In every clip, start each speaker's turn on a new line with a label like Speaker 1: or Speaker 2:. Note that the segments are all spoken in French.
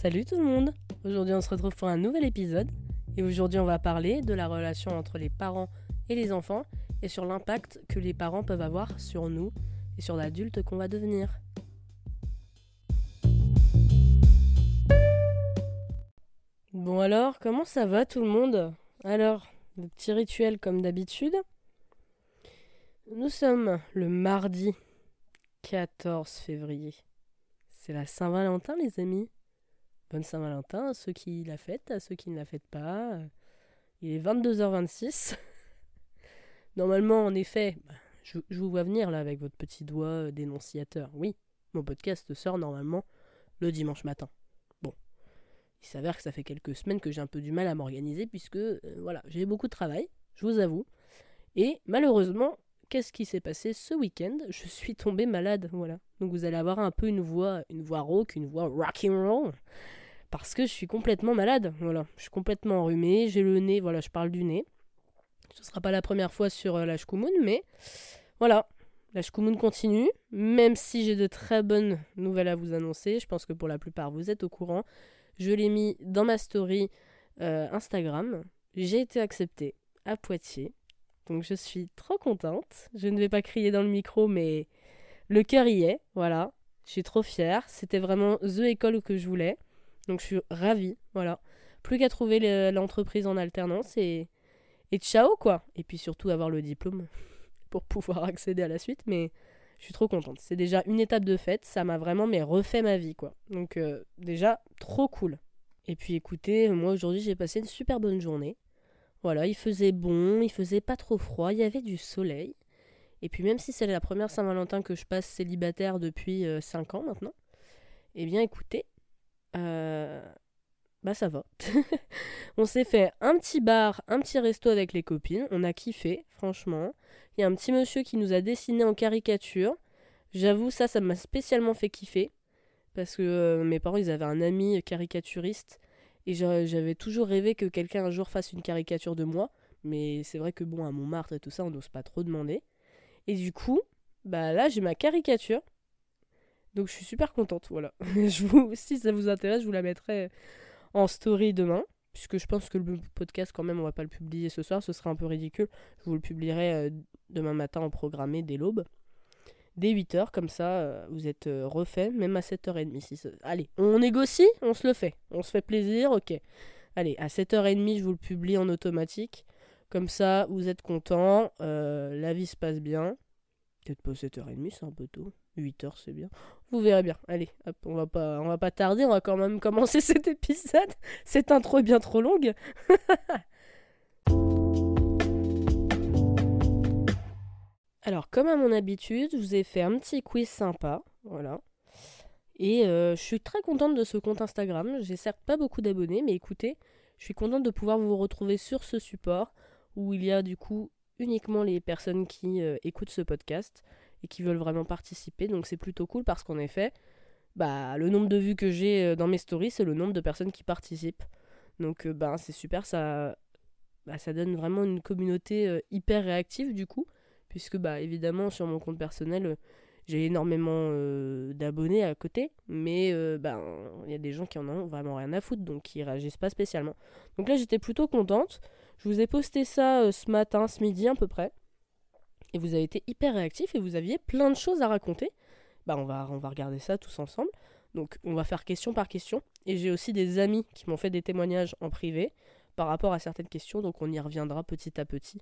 Speaker 1: Salut tout le monde Aujourd'hui on se retrouve pour un nouvel épisode et aujourd'hui on va parler de la relation entre les parents et les enfants et sur l'impact que les parents peuvent avoir sur nous et sur l'adulte qu'on va devenir. Bon alors, comment ça va tout le monde? Alors, le petit rituel comme d'habitude. Nous sommes le mardi 14 février. C'est la Saint-Valentin les amis. Bonne Saint-Valentin à ceux qui la fêtent, à ceux qui ne la fêtent pas. Il est 22h26. Normalement, en effet, bah, je, vous vois venir là avec votre petit doigt euh, dénonciateur. Oui, mon podcast sort normalement le dimanche matin. Bon, il s'avère que ça fait quelques semaines que j'ai un peu du mal à m'organiser puisque, euh, voilà, j'ai beaucoup de travail, je vous avoue. Et malheureusement, qu'est-ce qui s'est passé ce week-end? Je suis tombée malade, voilà. Donc vous allez avoir un peu une voix, une voix rauque, une voix rock and roll parce que je suis complètement malade. Voilà, je suis complètement enrhumée, j'ai le nez, voilà, je parle du nez. Ce sera pas la première fois sur euh, la Shkumun, mais voilà, la Shkumun continue, même si j'ai de très bonnes nouvelles à vous annoncer. Je pense que pour la plupart, vous êtes au courant. Je l'ai mis dans ma story euh, Instagram. J'ai été acceptée à Poitiers. Donc je suis trop contente. Je ne vais pas crier dans le micro, mais le cœur y est. Voilà. Je suis trop fière. C'était vraiment The école que je voulais. Donc je suis ravie, voilà. Plus qu'à trouver l'entreprise en alternance et, et ciao quoi. Et puis surtout avoir le diplôme pour pouvoir accéder à la suite. Mais je suis trop contente. C'est déjà une étape de fête. Ça m'a vraiment mais refait ma vie quoi. Donc euh, déjà trop cool. Et puis écoutez, moi aujourd'hui j'ai passé une super bonne journée. Voilà, il faisait bon, il faisait pas trop froid, il y avait du soleil. Et puis même si c'est la première Saint-Valentin que je passe célibataire depuis 5 euh, ans maintenant, eh bien écoutez, euh, bah ça va. on s'est fait un petit bar, un petit resto avec les copines. On a kiffé, franchement. Il y a un petit monsieur qui nous a dessiné en caricature. J'avoue, ça, ça m'a spécialement fait kiffer. Parce que euh, mes parents, ils avaient un ami caricaturiste. Et j'avais toujours rêvé que quelqu'un un jour fasse une caricature de moi. Mais c'est vrai que bon, à Montmartre et tout ça, on n'ose pas trop demander. Et du coup, bah là, j'ai ma caricature. Donc je suis super contente, voilà. je vous, si ça vous intéresse, je vous la mettrai en story demain. Puisque je pense que le podcast, quand même, on va pas le publier ce soir, ce serait un peu ridicule. Je vous le publierai euh, demain matin en programmé dès l'aube. Dès 8h, comme ça, euh, vous êtes euh, refait, même à 7h30. Si Allez, on négocie, on se le fait. On se fait plaisir, ok. Allez, à 7h30, je vous le publie en automatique. Comme ça, vous êtes content, la vie se passe bien. Peut-être pas 7h30, c'est un peu tôt. 8 heures, c'est bien. Vous verrez bien. Allez, on va pas, on va pas tarder, on va quand même commencer cet épisode. Cette intro est bien trop longue. Alors, comme à mon habitude, je vous ai fait un petit quiz sympa, voilà. Et euh, je suis très contente de ce compte Instagram. J'ai certes pas beaucoup d'abonnés, mais écoutez, je suis contente de pouvoir vous retrouver sur ce support où il y a du coup uniquement les personnes qui euh, écoutent ce podcast et qui veulent vraiment participer. Donc c'est plutôt cool parce qu'en effet, bah, le nombre de vues que j'ai euh, dans mes stories, c'est le nombre de personnes qui participent. Donc bah, c'est super, ça, bah, ça donne vraiment une communauté euh, hyper réactive du coup, puisque bah, évidemment sur mon compte personnel, j'ai énormément d'abonnés à côté, mais bah, il y a des gens qui en ont vraiment rien à foutre, donc qui réagissent pas spécialement. Donc là j'étais plutôt contente. Je vous ai posté ça ce matin, ce midi à peu près et vous avez été hyper réactif et vous aviez plein de choses à raconter. Bah on va, on va regarder ça tous ensemble. Donc on va faire question par question. Et j'ai aussi des amis qui m'ont fait des témoignages en privé par rapport à certaines questions, donc on y reviendra petit à petit.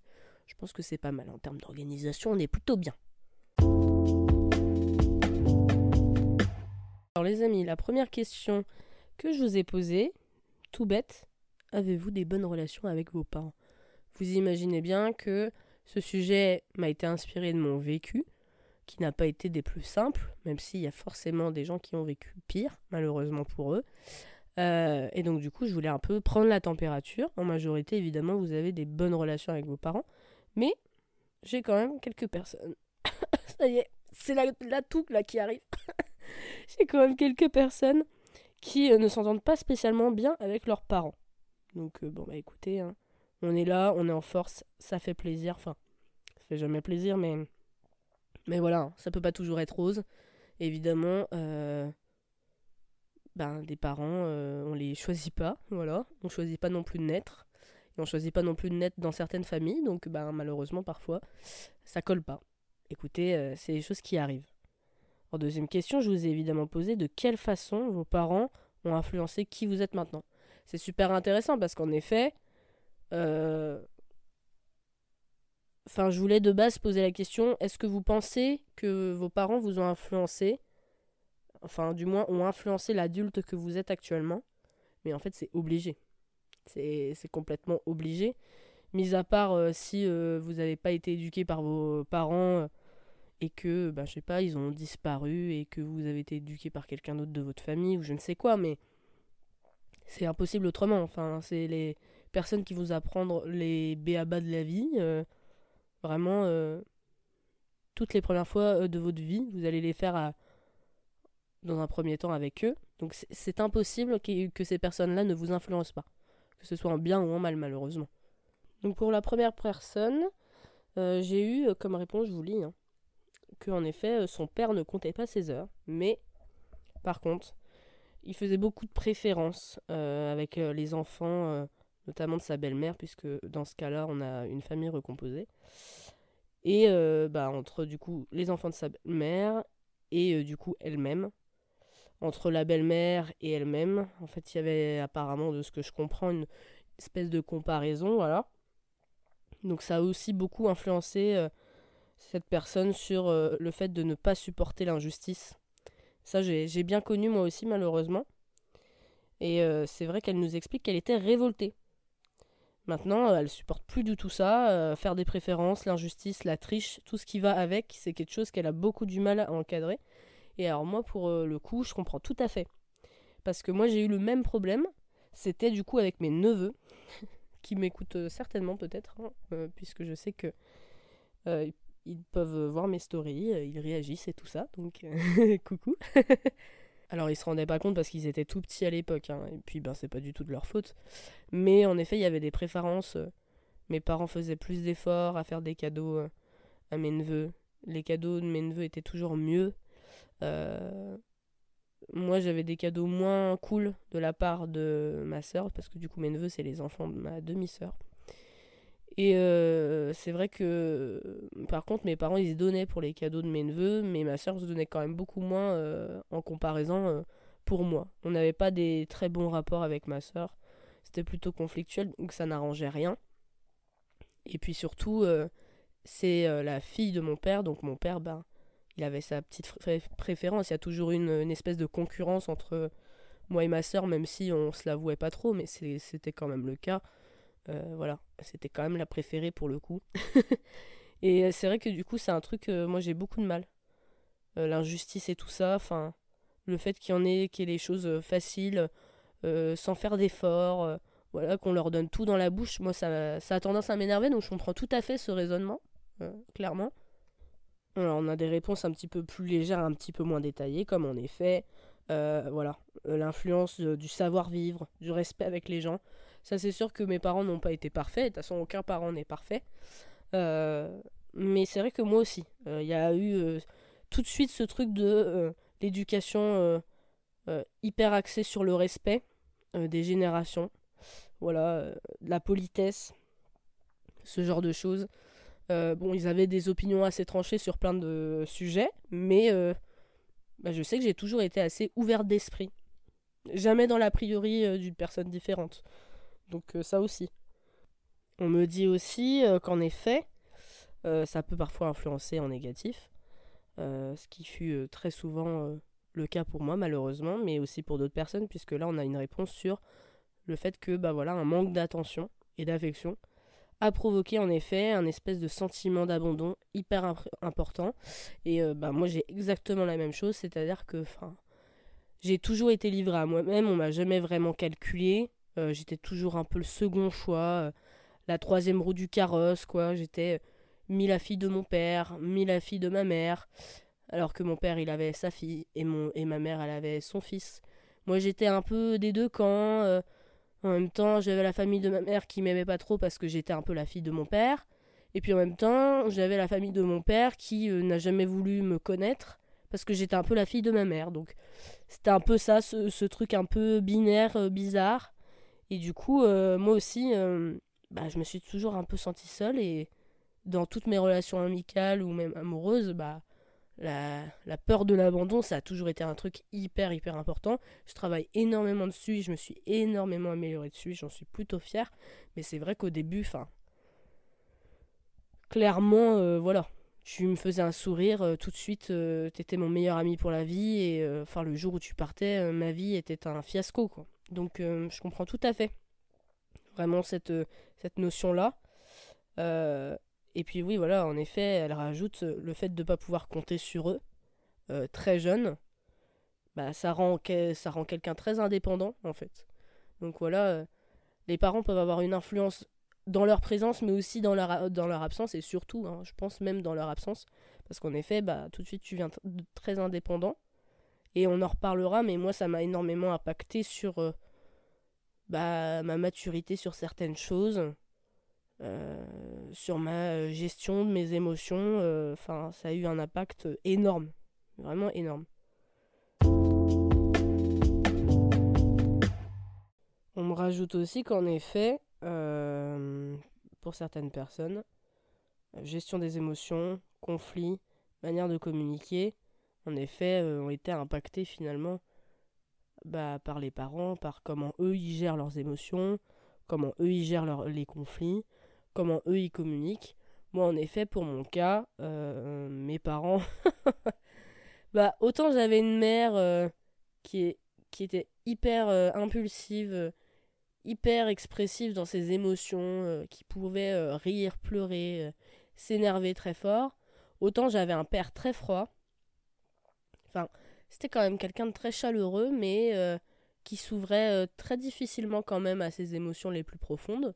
Speaker 1: Je pense que c'est pas mal en termes d'organisation, on est plutôt bien. Alors les amis, la première question que je vous ai posée, tout bête, avez-vous des bonnes relations avec vos parents? Vous imaginez bien que ce sujet m'a été inspiré de mon vécu, qui n'a pas été des plus simples, même s'il y a forcément des gens qui ont vécu pire, malheureusement pour eux. Euh, et donc du coup, je voulais un peu prendre la température. En majorité, évidemment, vous avez des bonnes relations avec vos parents, mais j'ai quand même quelques personnes. Ça y est, c'est la, la toux là qui arrive. j'ai quand même quelques personnes qui euh, ne s'entendent pas spécialement bien avec leurs parents. Donc euh, bon bah écoutez, hein, on est là, on est en force, ça fait plaisir. Enfin, ça fait jamais plaisir, mais. Mais voilà, ça peut pas toujours être rose. Évidemment, euh, ben, des parents, on les choisit pas, voilà. On choisit pas non plus de naître. Et on choisit pas non plus de naître dans certaines familles, donc ben, malheureusement parfois, ça colle pas. Écoutez, c'est des choses qui arrivent. En deuxième question, je vous ai évidemment posé de quelle façon vos parents ont influencé qui vous êtes maintenant. C'est super intéressant parce qu'en effet, euh, enfin, je voulais de base poser la question est-ce que vous pensez que vos parents vous ont influencé? Enfin, du moins, ont influencé l'adulte que vous êtes actuellement. Mais en fait, c'est obligé. C'est complètement obligé. Mis à part euh, si euh, vous n'avez pas été éduqué par vos parents et que, ben, je sais pas, ils ont disparu et que vous avez été éduqué par quelqu'un d'autre de votre famille ou je ne sais quoi, mais c'est impossible autrement. Enfin, c'est les personnes qui vous apprendre les béabas de la vie. Euh, vraiment, euh, toutes les premières fois euh, de votre vie, vous allez les faire dans un premier temps avec eux. Donc c'est impossible que, ces personnes-là ne vous influencent pas. Que ce soit en bien ou en mal, malheureusement. Donc pour la première personne, j'ai eu comme réponse, je vous lis, hein, que en effet son père ne comptait pas ses heures, mais par contre, il faisait beaucoup de préférences avec les enfants, notamment de sa belle-mère, puisque dans ce cas-là, on a une famille recomposée. Et bah, entre du coup les enfants de sa belle-mère et du coup elle-même. Entre la belle-mère et elle-même, en fait, il y avait apparemment, de ce que je comprends, une espèce de comparaison, voilà. Donc ça a aussi beaucoup influencé cette personne sur le fait de ne pas supporter l'injustice ça, j'ai bien connu moi aussi, malheureusement. Et euh, c'est vrai qu'elle nous explique qu'elle était révoltée. Maintenant, elle supporte plus du tout ça. Euh, faire des préférences, l'injustice, la triche, tout ce qui va avec, c'est quelque chose qu'elle a beaucoup du mal à encadrer. Et alors moi, pour euh, le coup, je comprends tout à fait. Parce que moi, j'ai eu le même problème. C'était du coup avec mes neveux, qui m'écoutent certainement peut-être, hein, puisque je sais que ils peuvent voir mes stories, euh, ils réagissent et tout ça, donc euh, coucou. Alors ils se rendaient pas compte parce qu'ils étaient tout petits à l'époque, hein, et puis ben c'est pas du tout de leur faute. Mais en effet, il y avait des préférences. Euh, mes parents faisaient plus d'efforts à faire des cadeaux à mes neveux. Les cadeaux de mes neveux étaient toujours mieux. moi j'avais des cadeaux moins cool de la part de ma soeur, parce que du coup mes neveux c'est les enfants de ma demi-sœur. Et euh, c'est vrai que, par contre, mes parents, ils se donnaient pour les cadeaux de mes neveux, mais ma soeur se donnait quand même beaucoup moins euh, en comparaison euh, pour moi. On n'avait pas des très bons rapports avec ma soeur. C'était plutôt conflictuel, donc ça n'arrangeait rien. Et puis surtout, c'est la fille de mon père, donc mon père, ben, il avait sa petite préférence. Il y a toujours une, espèce de concurrence entre moi et ma soeur, même si on se l'avouait pas trop, mais c'était quand même le cas. Euh, voilà, c'était quand même la préférée pour le coup. et euh, c'est vrai que du coup, c'est un truc, euh, moi j'ai beaucoup de mal. L'injustice et tout ça, enfin, le fait qu'il y en ait, qu'il y ait des choses faciles, sans faire d'efforts, voilà, qu'on leur donne tout dans la bouche, moi ça, ça a tendance à m'énerver, donc je comprends tout à fait ce raisonnement, clairement. Alors on a des réponses un petit peu plus légères, un petit peu moins détaillées, comme en effet, voilà, l'influence du savoir-vivre, du respect avec les gens. Ça, c'est sûr que mes parents n'ont pas été parfaits. De toute façon, aucun parent n'est parfait. Euh, mais c'est vrai que moi aussi. Euh, il y a eu euh, tout de suite ce truc de l'éducation hyper axée sur le respect des générations. Voilà, la politesse, ce genre de choses. bon, ils avaient des opinions assez tranchées sur plein de sujets, mais bah, je sais que j'ai toujours été assez ouverte d'esprit. Jamais dans l'a priori d'une personne différente. Donc euh, ça aussi. On me dit aussi euh, qu'en effet, euh, ça peut parfois influencer en négatif, ce qui fut très souvent le cas pour moi malheureusement, mais aussi pour d'autres personnes, puisque là on a une réponse sur le fait que bah voilà, un manque d'attention et d'affection a provoqué en effet un espèce de sentiment d'abandon hyper important. Et bah moi j'ai exactement la même chose, c'est-à-dire que j'ai toujours été livré à moi-même, on m'a jamais vraiment calculé, euh, j'étais toujours un peu le second choix, euh, la troisième roue du carrosse, quoi. J'étais mi la fille de mon père, mi la fille de ma mère. Alors que mon père, il avait sa fille et, mon, et ma mère, elle avait son fils. Moi, j'étais un peu des deux camps. Euh, en même temps, j'avais la famille de ma mère qui m'aimait pas trop parce que j'étais un peu la fille de mon père. Et puis en même temps, j'avais la famille de mon père qui n'a jamais voulu me connaître parce que j'étais un peu la fille de ma mère. Donc c'était un peu ça, ce, truc un peu binaire, euh, bizarre. Et du coup, euh, moi aussi, euh, bah, je me suis toujours un peu sentie seule. Et dans toutes mes relations amicales ou même amoureuses, bah, la, peur de l'abandon, ça a toujours été un truc hyper, hyper important. Je travaille énormément dessus, je me suis énormément améliorée dessus, j'en suis plutôt fière. Mais c'est vrai qu'au début, enfin, clairement, voilà, tu me faisais un sourire, euh, tout de suite, euh, tu étais mon meilleur ami pour la vie, et euh, enfin, le jour où tu partais, ma vie était un fiasco, quoi. Donc, je comprends tout à fait, vraiment, cette, cette notion-là. et puis, oui, voilà, en effet, elle rajoute le fait de ne pas pouvoir compter sur eux, très jeune, bah, ça rend, ça rend quelqu'un très indépendant, en fait. Donc, voilà, les parents peuvent avoir une influence dans leur présence, mais aussi dans leur, dans leur absence, et surtout, hein, je pense même dans leur absence, parce qu'en effet, bah, tout de suite, tu viens très indépendant, et on en reparlera, mais moi, ça m'a énormément impacté sur euh, bah, ma maturité sur certaines choses, euh, sur ma euh, gestion de mes émotions, enfin, ça a eu un impact énorme, vraiment énorme. On me rajoute aussi qu'en effet, pour certaines personnes. Gestion des émotions, conflits, manière de communiquer, en effet, euh, ont été impactés finalement bah, par les parents, par comment eux ils gèrent leurs émotions, comment eux ils gèrent les conflits, comment eux ils communiquent. Moi, en effet, pour mon cas, euh, mes parents, bah autant j'avais une mère qui, est, qui était hyper impulsive hyper expressif dans ses émotions, euh, qui pouvait euh, rire, pleurer, euh, s'énerver très fort. Autant j'avais un père très froid. Enfin, c'était quand même quelqu'un de très chaleureux, mais qui s'ouvrait très difficilement quand même à ses émotions les plus profondes.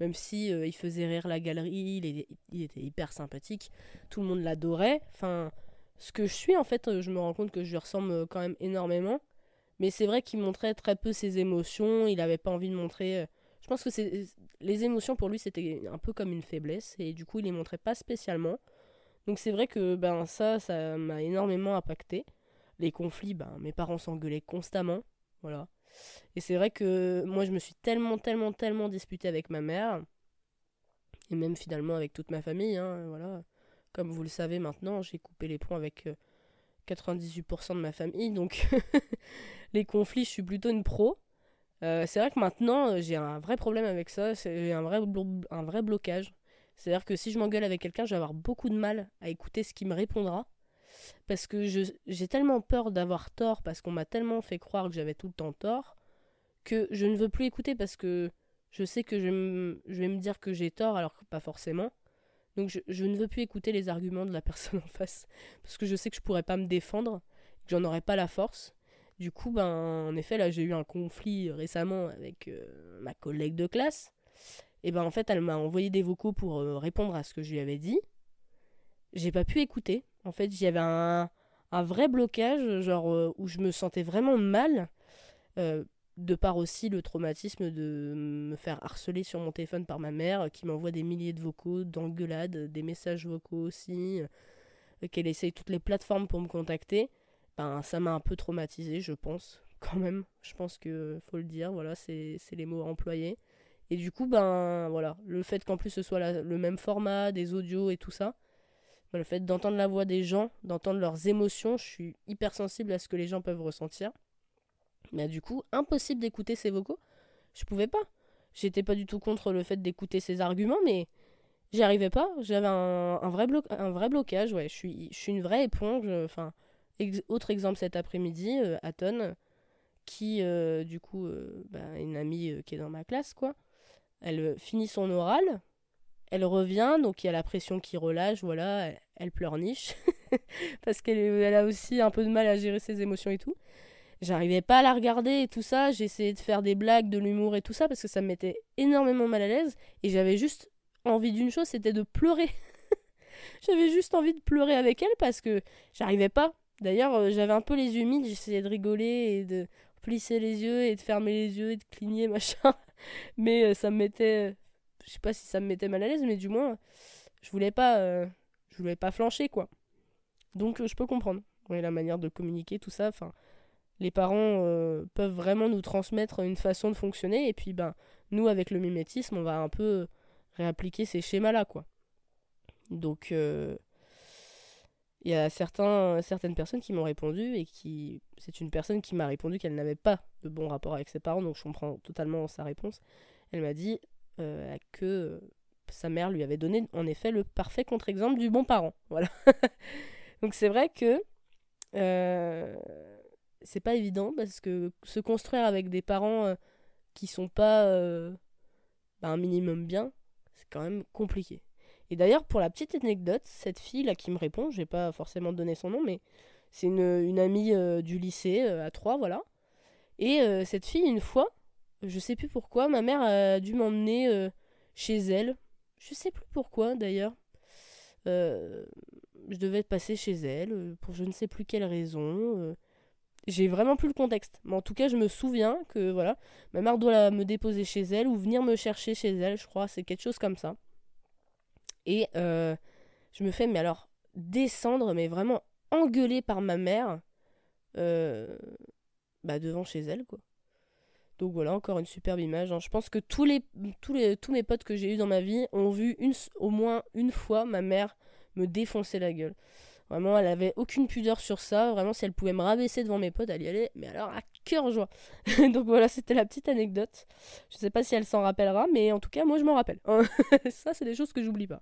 Speaker 1: Même si il faisait rire la galerie, il, il, était hyper sympathique, tout le monde l'adorait. Enfin, ce que je suis en fait, je me rends compte que je lui ressemble quand même énormément. Mais c'est vrai qu'il montrait très peu ses émotions, il n'avait pas envie de montrer... Euh, je pense que les émotions pour lui c'était un peu comme une faiblesse et du coup il les montrait pas spécialement. Donc c'est vrai que ben ça ça m'a énormément impacté. Les conflits, ben mes parents s'engueulaient constamment, voilà. Et c'est vrai que moi je me suis tellement tellement tellement disputée avec ma mère et même finalement avec toute ma famille, hein, voilà. Comme vous le savez maintenant, j'ai coupé les ponts avec 98% euh, de ma famille, donc les conflits, je suis plutôt une pro. Euh, c'est vrai que maintenant, j'ai un vrai problème avec ça, j'ai un vrai, un vrai blocage. C'est-à-dire que si je m'engueule avec quelqu'un, je vais avoir beaucoup de mal à écouter ce qui me répondra. Parce que j'ai tellement peur d'avoir tort, parce qu'on m'a tellement fait croire que j'avais tout le temps tort, que je ne veux plus écouter parce que je sais que je, vais me dire que j'ai tort alors que pas forcément. Donc je, je, ne veux plus écouter les arguments de la personne en face, parce que je sais que je pourrais pas me défendre, que j'en aurais pas la force. Du coup, ben, en effet, là, j'ai eu un conflit récemment avec euh, ma collègue de classe. Et ben, en fait, elle m'a envoyé des vocaux pour euh, répondre à ce que je lui avais dit. J'ai pas pu écouter. En fait, j'avais un, un vrai blocage, genre euh, où je me sentais vraiment mal. de part aussi le traumatisme de me faire harceler sur mon téléphone par ma mère, qui m'envoie des milliers de vocaux, d'engueulades, des messages vocaux aussi, qu'elle essaye toutes les plateformes pour me contacter ben, ça m'a un peu traumatisé, je pense, quand même. Je pense que faut le dire, voilà, c'est les mots employés. Et du coup, ben voilà, le fait qu'en plus ce soit le même format, des audios et tout ça, ben, le fait d'entendre la voix des gens, d'entendre leurs émotions, je suis hyper sensible à ce que les gens peuvent ressentir. Mais du coup, impossible d'écouter ces vocaux. Je pouvais pas. J'étais pas du tout contre le fait d'écouter ces arguments, mais j'y arrivais pas. J'avais un, vrai un vrai blocage, ouais. Je suis, je suis une vraie éponge. Enfin, autre exemple cet après-midi, euh, Aton, qui, euh, du coup, euh, bah, une amie qui est dans ma classe, quoi. Elle finit son oral, elle revient, donc il y a la pression qui relâche, voilà, elle, pleurniche, parce qu'elle elle a aussi un peu de mal à gérer ses émotions et tout. J'arrivais pas à la regarder et tout ça, j'essayais de faire des blagues, de l'humour et tout ça, parce que ça me mettait énormément mal à l'aise, et j'avais juste envie d'une chose, c'était de pleurer. j'avais juste envie de pleurer avec elle parce que j'arrivais pas. D'ailleurs, euh, j'avais un peu les yeux humides, j'essayais de rigoler et de plisser les yeux et de fermer les yeux et de cligner, machin. Mais euh, ça me mettait. Je sais pas si ça me mettait mal à l'aise, mais du moins, je voulais pas. Euh, je voulais pas flancher, quoi. Donc, je peux comprendre. la manière de communiquer, tout ça. Enfin, les parents euh, peuvent vraiment nous transmettre une façon de fonctionner. Et puis, ben, nous, avec le mimétisme, on va un peu réappliquer ces schémas-là, quoi. Donc, euh, il y a certains, certaines personnes qui m'ont répondu et qui. C'est une personne qui m'a répondu qu'elle n'avait pas de bon rapport avec ses parents, donc je comprends totalement sa réponse. Elle m'a dit euh, que sa mère lui avait donné en effet le parfait contre-exemple du bon parent. Voilà. donc c'est vrai que euh, c'est pas évident parce que se construire avec des parents euh, qui sont pas bah, un minimum bien, c'est quand même compliqué. Et d'ailleurs, pour la petite anecdote, cette fille là qui me répond, je vais pas forcément donner son nom, mais c'est une, amie euh, du lycée euh, à Troyes, voilà. Et euh, cette fille, une fois, je sais plus pourquoi, ma mère a dû m'emmener chez elle. Je sais plus pourquoi d'ailleurs. je devais passer chez elle pour je ne sais plus quelle raison. J'ai vraiment plus le contexte. Mais en tout cas, je me souviens que voilà, ma mère doit me déposer chez elle ou venir me chercher chez elle, je crois. C'est quelque chose comme ça. Et euh, je me fais, mais alors, descendre, mais vraiment engueuler par ma mère euh, bah, devant chez elle, quoi. Donc voilà, encore une superbe image. Hein. Je pense que tous, les, tous, les, tous mes potes que j'ai eu dans ma vie ont vu au moins une fois ma mère me défoncer la gueule. Vraiment, elle avait aucune pudeur sur ça. Vraiment, si elle pouvait me rabaisser devant mes potes, elle y allait. Mais alors, à cœur joie. Donc voilà, c'était la petite anecdote. Je sais pas si elle s'en rappellera, mais en tout cas, moi, je m'en rappelle. ça, c'est des choses que j'oublie pas.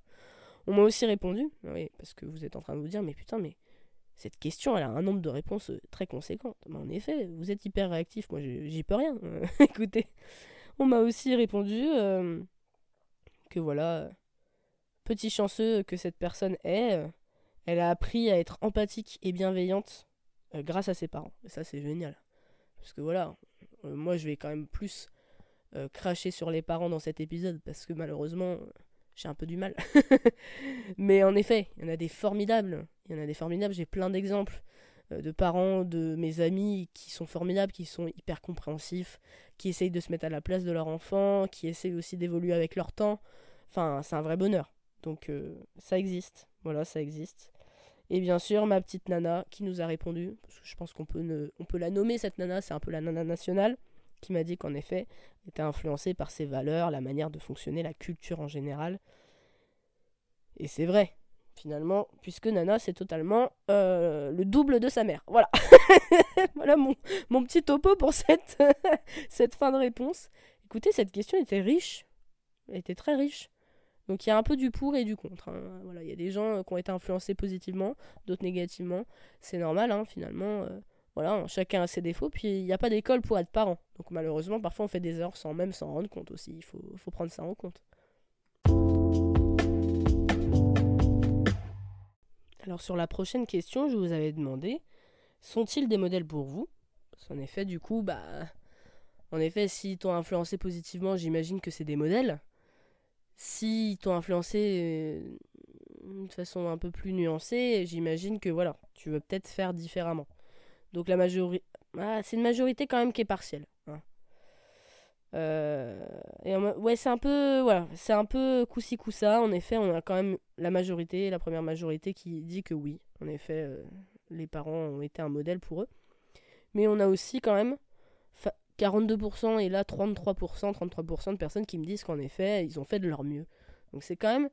Speaker 1: On m'a aussi répondu, oui, parce que vous êtes en train de vous dire, mais putain, mais cette question, elle a un nombre de réponses euh, très conséquent. Mais en effet, vous êtes hyper réactif, moi, j'y peux rien. Écoutez, on m'a aussi répondu euh, que voilà, petit chanceux que cette personne est. Elle a appris à être empathique et bienveillante euh, grâce à ses parents. Et ça, c'est génial. Parce que voilà, euh, moi, je vais quand même plus euh, cracher sur les parents dans cet épisode parce que malheureusement, j'ai un peu du mal. Mais en effet, il y en a des formidables. Il y en a des formidables. J'ai plein d'exemples de parents, de mes amis qui sont formidables, qui sont hyper compréhensifs, qui essayent de se mettre à la place de leur enfant, qui essayent aussi d'évoluer avec leur temps. Enfin, c'est un vrai bonheur. Donc ça existe. Voilà, ça existe. Et bien sûr, ma petite nana qui nous a répondu, je pense qu'on peut, on la nommer cette nana, c'est un peu la nana nationale, qui m'a dit qu'en effet, elle était influencée par ses valeurs, la manière de fonctionner, la culture en général. Et c'est vrai, finalement, puisque Nana, c'est totalement euh, le double de sa mère. Voilà. voilà mon, mon, petit topo pour cette, cette fin de réponse. Écoutez, cette question était riche. Elle était très riche. Donc il y a un peu du pour et du contre. Hein. Voilà, il y a des gens euh, qui ont été influencés positivement, d'autres négativement. C'est normal, hein, finalement. Euh, voilà, chacun a ses défauts. Puis il n'y a pas d'école pour être parent. Donc malheureusement, parfois on fait des erreurs sans même s'en rendre compte aussi. Il faut, prendre ça en compte. Alors sur la prochaine question, je vous avais demandé, sont-ils des modèles pour vous? Parce effet, du coup, bah... En effet, t'ont influencé positivement, j'imagine que c'est des modèles si t'ont influencé euh, de façon un peu plus nuancée, j'imagine que voilà, tu veux peut-être faire différemment. Donc la majorité, ah, c'est une majorité quand même qui est partielle. Hein. Euh, ouais, c'est un peu voilà, c'est un peu coussi coussa. En effet, on a quand même la majorité, la première majorité qui dit que oui, en effet, euh, les parents ont été un modèle pour eux. Mais on a aussi quand même 42% et là 33%, 33% de personnes qui me disent qu'en effet, ils ont fait de leur mieux. Donc c'est quand même...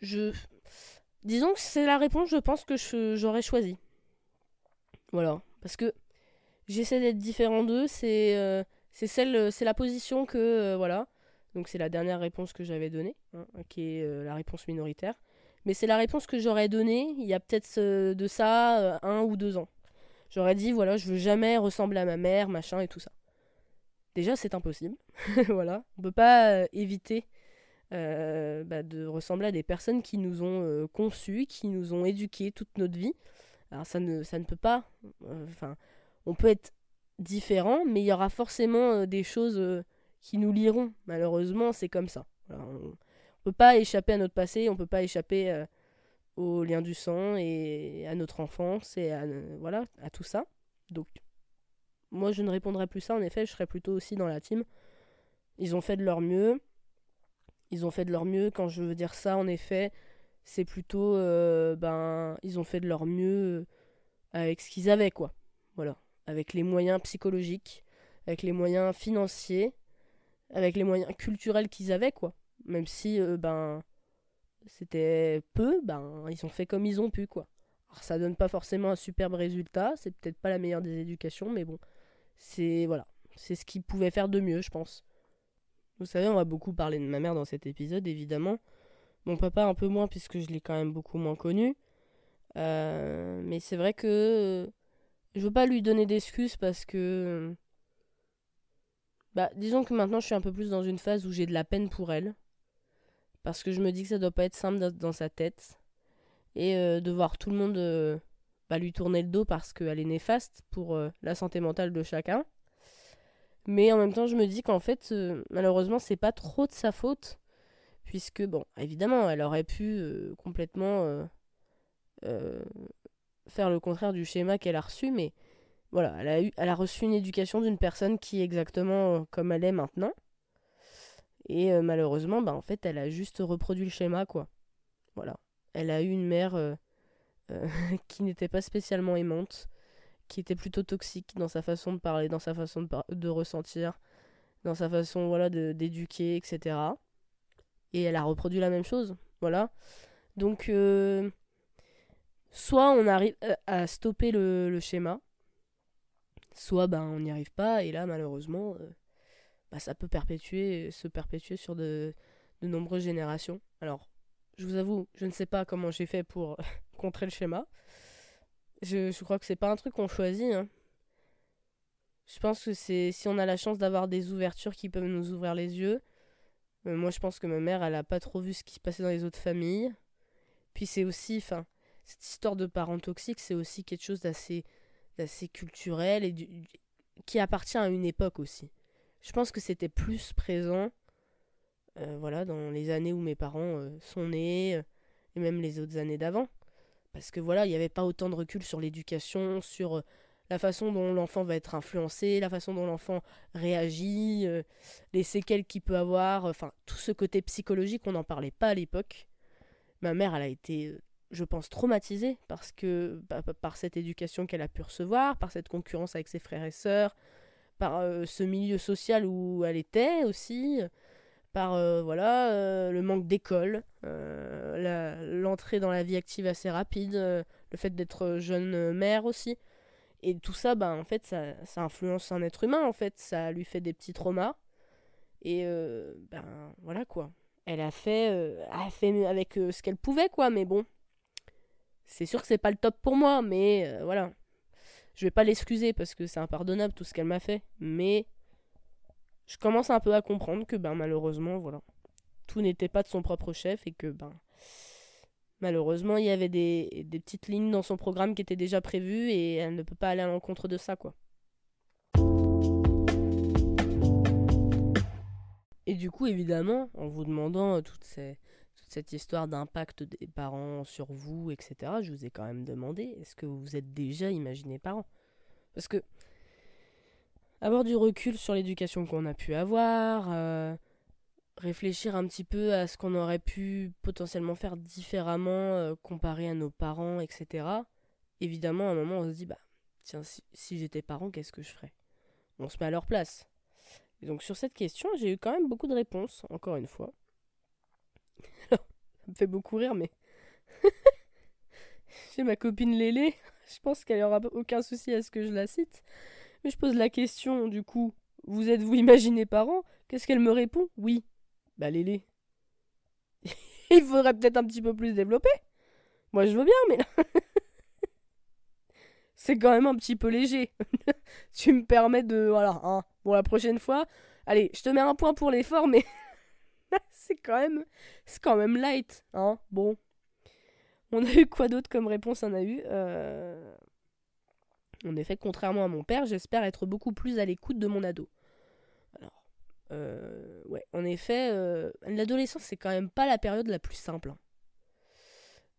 Speaker 1: Je... Disons que c'est la réponse, je pense, que j'aurais choisi. Voilà. Parce que j'essaie d'être différent d'eux, c'est euh, celle c'est la position que euh, voilà. Donc c'est la dernière réponse que j'avais donnée, hein, qui est euh, la réponse minoritaire. Mais c'est la réponse que j'aurais donnée il y a peut-être de ça un ou deux ans. J'aurais dit, voilà, je veux jamais ressembler à ma mère, machin et tout ça. Déjà, c'est impossible. voilà. On peut pas euh, éviter euh, bah, de ressembler à des personnes qui nous ont euh, conçus, qui nous ont éduqués toute notre vie. Alors, ça ne, ne peut pas. Enfin, on peut être différent, mais il y aura forcément des choses qui nous liront. Malheureusement, c'est comme ça. on ne peut pas échapper à notre passé, on peut pas échapper au lien du sang et à notre enfance et à, voilà, à tout ça. Donc, moi, je ne répondrai plus ça. En effet, je serais plutôt aussi dans la team. Ils ont fait de leur mieux. Ils ont fait de leur mieux. Quand je veux dire ça, en effet, c'est plutôt, euh, ben, ils ont fait de leur mieux avec ce qu'ils avaient, quoi. Voilà, avec les moyens psychologiques, avec les moyens financiers, avec les moyens culturels qu'ils avaient, quoi. Même si, ben, c'était peu, ben, ils ont fait comme ils ont pu, quoi. Alors, ça donne pas forcément un superbe résultat, c'est peut-être pas la meilleure des éducations, mais bon, c'est voilà, c'est ce qu'ils pouvaient faire de mieux, je pense. Vous savez, on va beaucoup parler de ma mère dans cet épisode, évidemment. Mon papa un peu moins, puisque je l'ai quand même beaucoup moins connu. Euh, mais c'est vrai que je veux pas lui donner d'excuses parce que. Bah, disons que maintenant je suis un peu plus dans une phase où j'ai de la peine pour elle. Parce que je me dis que ça doit pas être simple dans sa tête. Et euh, de voir tout le monde euh, bah, lui tourner le dos parce qu'elle est néfaste pour la santé mentale de chacun. Mais en même temps, je me dis qu'en fait, euh, malheureusement, c'est pas trop de sa faute. Puisque, bon, évidemment, elle aurait pu euh, complètement euh, faire le contraire du schéma qu'elle a reçu, mais voilà, elle a, eu, elle a reçu une éducation d'une personne qui est exactement comme elle est maintenant. Et malheureusement, bah, en fait, elle a juste reproduit le schéma, quoi. Voilà. Elle a eu une mère qui n'était pas spécialement aimante, qui était plutôt toxique dans sa façon de parler, dans sa façon de, ressentir, dans sa façon voilà d'éduquer, etc. Et elle a reproduit la même chose, voilà. Donc, euh, soit on arrive à stopper le, schéma, soit ben, on n'y arrive pas, et là, malheureusement, euh, bah, ça peut perpétuer, se perpétuer sur de, de nombreuses générations. Alors, je vous avoue, je ne sais pas comment j'ai fait pour contrer le schéma. Je, je crois que c'est pas un truc qu'on choisit. Hein. Je pense que c'est si on a la chance d'avoir des ouvertures qui peuvent nous ouvrir les yeux. Euh, moi, je pense que ma mère, elle a pas trop vu ce qui se passait dans les autres familles. Puis c'est aussi, enfin, cette histoire de parents toxiques, c'est aussi quelque chose d'assez, d'assez culturel et qui appartient à une époque aussi. Je pense que c'était plus présent, euh, voilà, dans les années où mes parents euh, sont nés et même les autres années d'avant. Parce que voilà, il n'y avait pas autant de recul sur l'éducation, sur euh, la façon dont l'enfant va être influencé, la façon dont l'enfant réagit, euh, les séquelles qu'il peut avoir, enfin tout ce côté psychologique, on n'en parlait pas à l'époque. Ma mère, elle a été, euh, je pense, traumatisée parce que bah, par cette éducation qu'elle a pu recevoir, par cette concurrence avec ses frères et sœurs, par ce milieu social où elle était aussi par euh, voilà euh, le manque d'école, euh, l'entrée dans la vie active assez rapide, le fait d'être jeune mère aussi. Et tout ça, bah, en fait, ça, influence un être humain, en fait. Ça lui fait des petits traumas. Et ben voilà quoi. Elle a fait, a fait avec ce qu'elle pouvait, quoi. Mais bon, c'est sûr que c'est pas le top pour moi. Mais voilà. Je vais pas l'excuser parce que c'est impardonnable tout ce qu'elle m'a fait. Mais je commence un peu à comprendre que ben malheureusement voilà tout n'était pas de son propre chef et que ben malheureusement il y avait des, des, petites lignes dans son programme qui étaient déjà prévues et elle ne peut pas aller à l'encontre de ça quoi. Et du coup évidemment en vous demandant euh, toute, ces, cette histoire d'impact des parents sur vous etc je vous ai quand même demandé est-ce que vous vous êtes déjà imaginé parent? Parce que avoir du recul sur l'éducation qu'on a pu avoir, euh, réfléchir un petit peu à ce qu'on aurait pu potentiellement faire différemment euh, comparé à nos parents, etc. Évidemment, à un moment, on se dit, bah, tiens, si, j'étais parent, qu'est-ce que je ferais? On se met à leur place. Et donc, sur cette question, j'ai eu quand même beaucoup de réponses, encore une fois. Ça me fait beaucoup rire, mais. j'ai ma copine Lélé, je pense qu'elle n'aura aucun souci à ce que je la cite. Mais je pose la question, du coup, vous êtes-vous imaginé parent? Qu'est-ce qu'elle me répond? Oui. Bah, Lélé. Il faudrait peut-être un petit peu plus développer. Moi, je veux bien, mais c'est quand même un petit peu léger. tu me permets de. Voilà, hein. Bon, la prochaine fois, allez, je te mets un point pour l'effort, mais c'est quand même. C'est quand même light, hein. Bon. On a eu quoi d'autre comme réponse On a eu. Euh... En effet, contrairement à mon père, j'espère être beaucoup plus à l'écoute de mon ado. Alors, euh, ouais, en effet, euh, l'adolescence, c'est quand même pas la période la plus simple.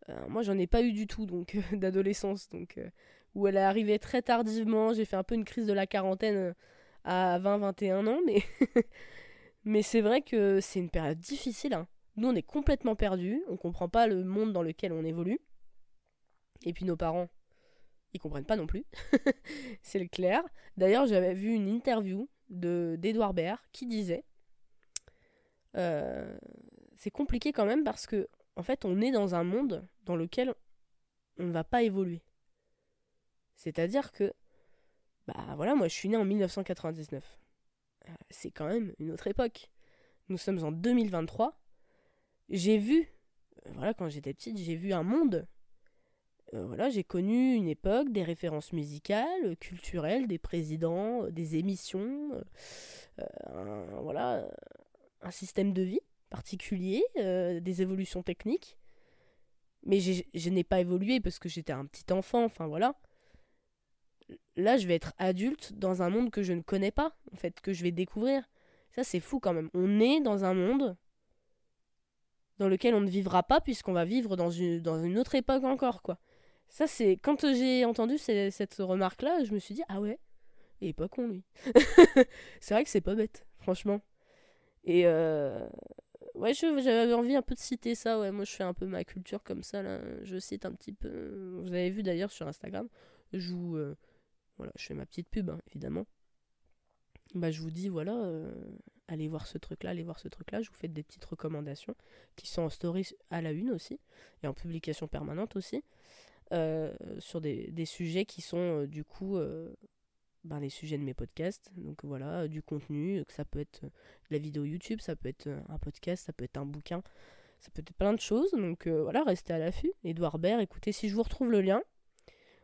Speaker 1: Hein. Moi, j'en ai pas eu du tout, donc, d'adolescence, donc, où elle est arrivée très tardivement. J'ai fait un peu une crise de la quarantaine à 20-21 ans, mais, mais c'est vrai que c'est une période difficile. Hein. Nous, on est complètement perdus, on comprend pas le monde dans lequel on évolue. Et puis nos parents, ils comprennent pas non plus. c'est le clair. D'ailleurs, j'avais vu une interview de d'Edouard Baird qui disait euh, c'est compliqué quand même parce que en fait, on est dans un monde dans lequel on ne va pas évoluer. C'est-à-dire que bah voilà, moi je suis né en 1999. Euh, c'est quand même une autre époque. Nous sommes en 2023. J'ai vu, euh, voilà, quand j'étais petite, j'ai vu un monde. Euh, voilà, j'ai connu une époque, des références musicales, culturelles, des présidents, des émissions, un, voilà, un système de vie particulier, des évolutions techniques. Mais je n'ai pas évolué parce que j'étais un petit enfant, enfin voilà là, je vais être adulte dans un monde que je ne connais pas, en fait, que je vais découvrir. Ça, c'est fou quand même. On est dans un monde dans lequel on ne vivra pas, puisqu'on va vivre dans une, autre époque encore, quoi. Ça, c'est. Quand j'ai entendu cette remarque-là, je me suis dit, ah ouais, époque on lui. c'est vrai que c'est pas bête, franchement. Et euh, ouais, j'avais envie un peu de citer ça. Ouais, moi je fais un peu ma culture comme ça là. Je cite un petit peu. Vous avez vu d'ailleurs sur Instagram, je vous, euh, voilà, je fais ma petite pub, hein, évidemment. Bah, je vous dis, voilà, euh, allez voir ce truc-là, allez voir ce truc-là. Je vous fais des petites recommandations qui sont en story à la une aussi, et en publication permanente aussi, euh, sur des, sujets qui sont du coup ben, les sujets de mes podcasts. Donc voilà, du contenu, que ça peut être la vidéo YouTube, ça peut être un podcast, ça peut être un bouquin, ça peut être plein de choses. Donc voilà, restez à l'affût. Edouard Baird, écoutez, si je vous retrouve le lien,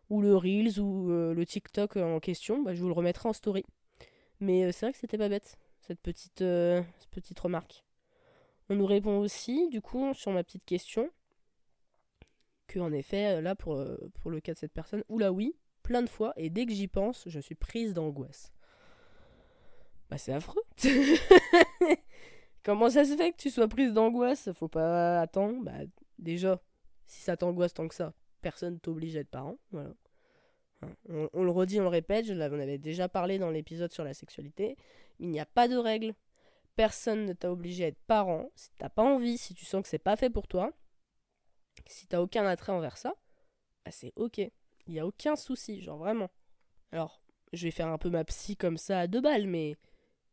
Speaker 1: ou le Reels ou euh, le TikTok en question, bah, je vous le remettrai en story. Mais euh, c'est vrai que c'était pas bête, cette petite, euh, petite remarque. On nous répond aussi, du coup, sur ma petite question, que en effet, là, pour, pour le cas de cette personne, oula oui, plein de fois, et dès que j'y pense, je suis prise d'angoisse. Bah c'est affreux. Comment ça se fait que tu sois prise d'angoisse? Faut pas attendre. Bah déjà, si ça t'angoisse tant que ça, personne t'oblige à être parent. Hein, on, le redit, on le répète, je l'avais, déjà parlé dans l'épisode sur la sexualité. Il n'y a pas de règle. Personne ne t'a obligé à être parent. Si t'as pas envie, si tu sens que c'est pas fait pour toi, si t'as aucun attrait envers ça, bah c'est ok. Il n'y a aucun souci, genre vraiment. Alors, je vais faire un peu ma psy comme ça à deux balles, mais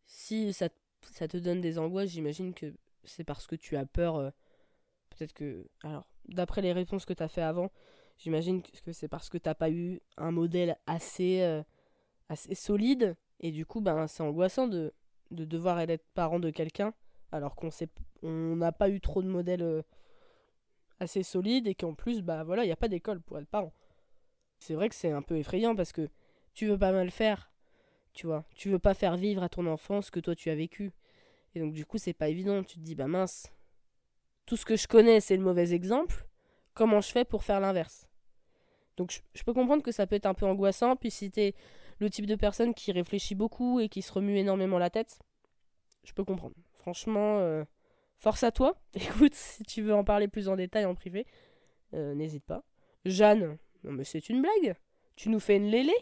Speaker 1: si ça, te donne des angoisses, j'imagine que c'est parce que tu as peur. Euh, peut-être que. Alors, d'après les réponses que tu as fait avant, j'imagine que c'est parce que t'as pas eu un modèle assez, euh, assez solide. Et du coup, ben, c'est angoissant de, de devoir être parent de quelqu'un alors qu'on on n'a pas eu trop de modèles euh, assez solides et qu'en plus, bah voilà, il n'y a pas d'école pour être parent. C'est vrai que c'est un peu effrayant parce que tu veux pas mal faire, tu vois. Tu veux pas faire vivre à ton enfant ce que toi tu as vécu. Et donc du coup, c'est pas évident. Tu te dis, bah mince, tout ce que je connais, c'est le mauvais exemple. Comment je fais pour faire l'inverse Donc je, peux comprendre que ça peut être un peu angoissant, puis si t'es le type de personne qui réfléchit beaucoup et qui se remue énormément la tête, je peux comprendre. Franchement, euh, force à toi. Écoute, si tu veux en parler plus en détail en privé, euh, n'hésite pas. Jeanne, non mais c'est une blague. Tu nous fais une lélé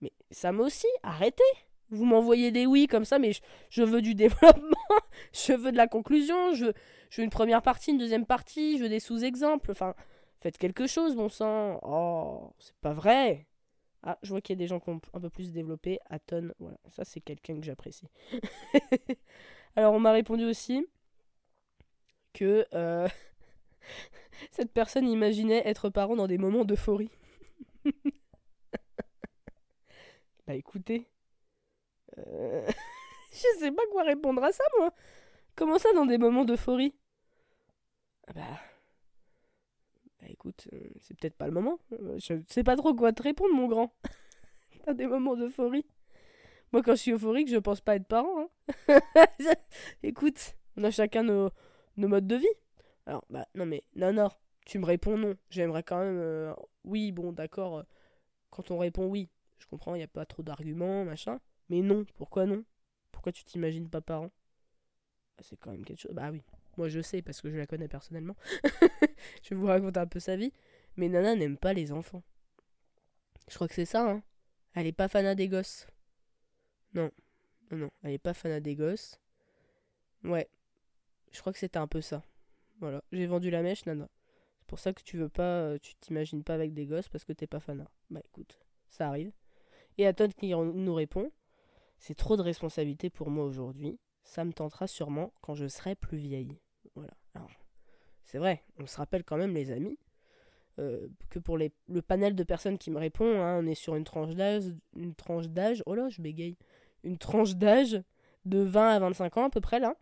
Speaker 1: Mais Sam aussi, arrêtez vous m'envoyez des oui comme ça, mais je, veux du développement, je veux de la conclusion, je, veux une première partie, une deuxième partie, je veux des sous-exemples. Enfin, faites quelque chose, bon sang. Oh, c'est pas vrai. Ah, je vois qu'il y a des gens qui ont un peu plus développé. Aton, voilà, ça c'est quelqu'un que j'apprécie. Alors, on m'a répondu aussi que euh, cette personne imaginait être parent dans des moments d'euphorie. bah écoutez, euh, je sais pas quoi répondre à ça, moi. Comment ça, dans des moments d'euphorie? Ah bah... bah écoute, euh, c'est peut-être pas le moment. Euh, je sais pas trop quoi te répondre, mon grand. dans des moments d'euphorie. Moi, quand je suis euphorique, je pense pas être parent. Hein. écoute, on a chacun nos, nos modes de vie. Alors, bah, non, mais, non, non, tu me réponds non. J'aimerais quand même. oui, bon, d'accord. Quand on répond oui, je comprends, il n'y a pas trop d'arguments, machin. Mais non, pourquoi non? Pourquoi tu t'imagines pas parent? C'est quand même quelque chose. Bah oui, moi je sais parce que je la connais personnellement. je vais vous raconter un peu sa vie. Mais Nana n'aime pas les enfants. Je crois que c'est ça, hein. Elle est pas fanat des gosses. Non. Non, non, elle est pas fanat des gosses. Ouais. Je crois que c'était un peu ça. Voilà, j'ai vendu la mèche, nana. C'est pour ça que tu veux pas, euh, tu t'imagines pas avec des gosses parce que t'es pas fanat. Bah écoute, ça arrive. Et Aton qui nous répond C'est trop de responsabilité pour moi aujourd'hui. Ça me tentera sûrement quand je serai plus vieille. Voilà. Alors, c'est vrai, on se rappelle quand même, les amis, euh, que pour les, le panel de personnes qui me répond, hein, on est sur une tranche d'âge, une tranche d'âge, oh là, je bégaye, une tranche d'âge de 20 à 25 ans à peu près là.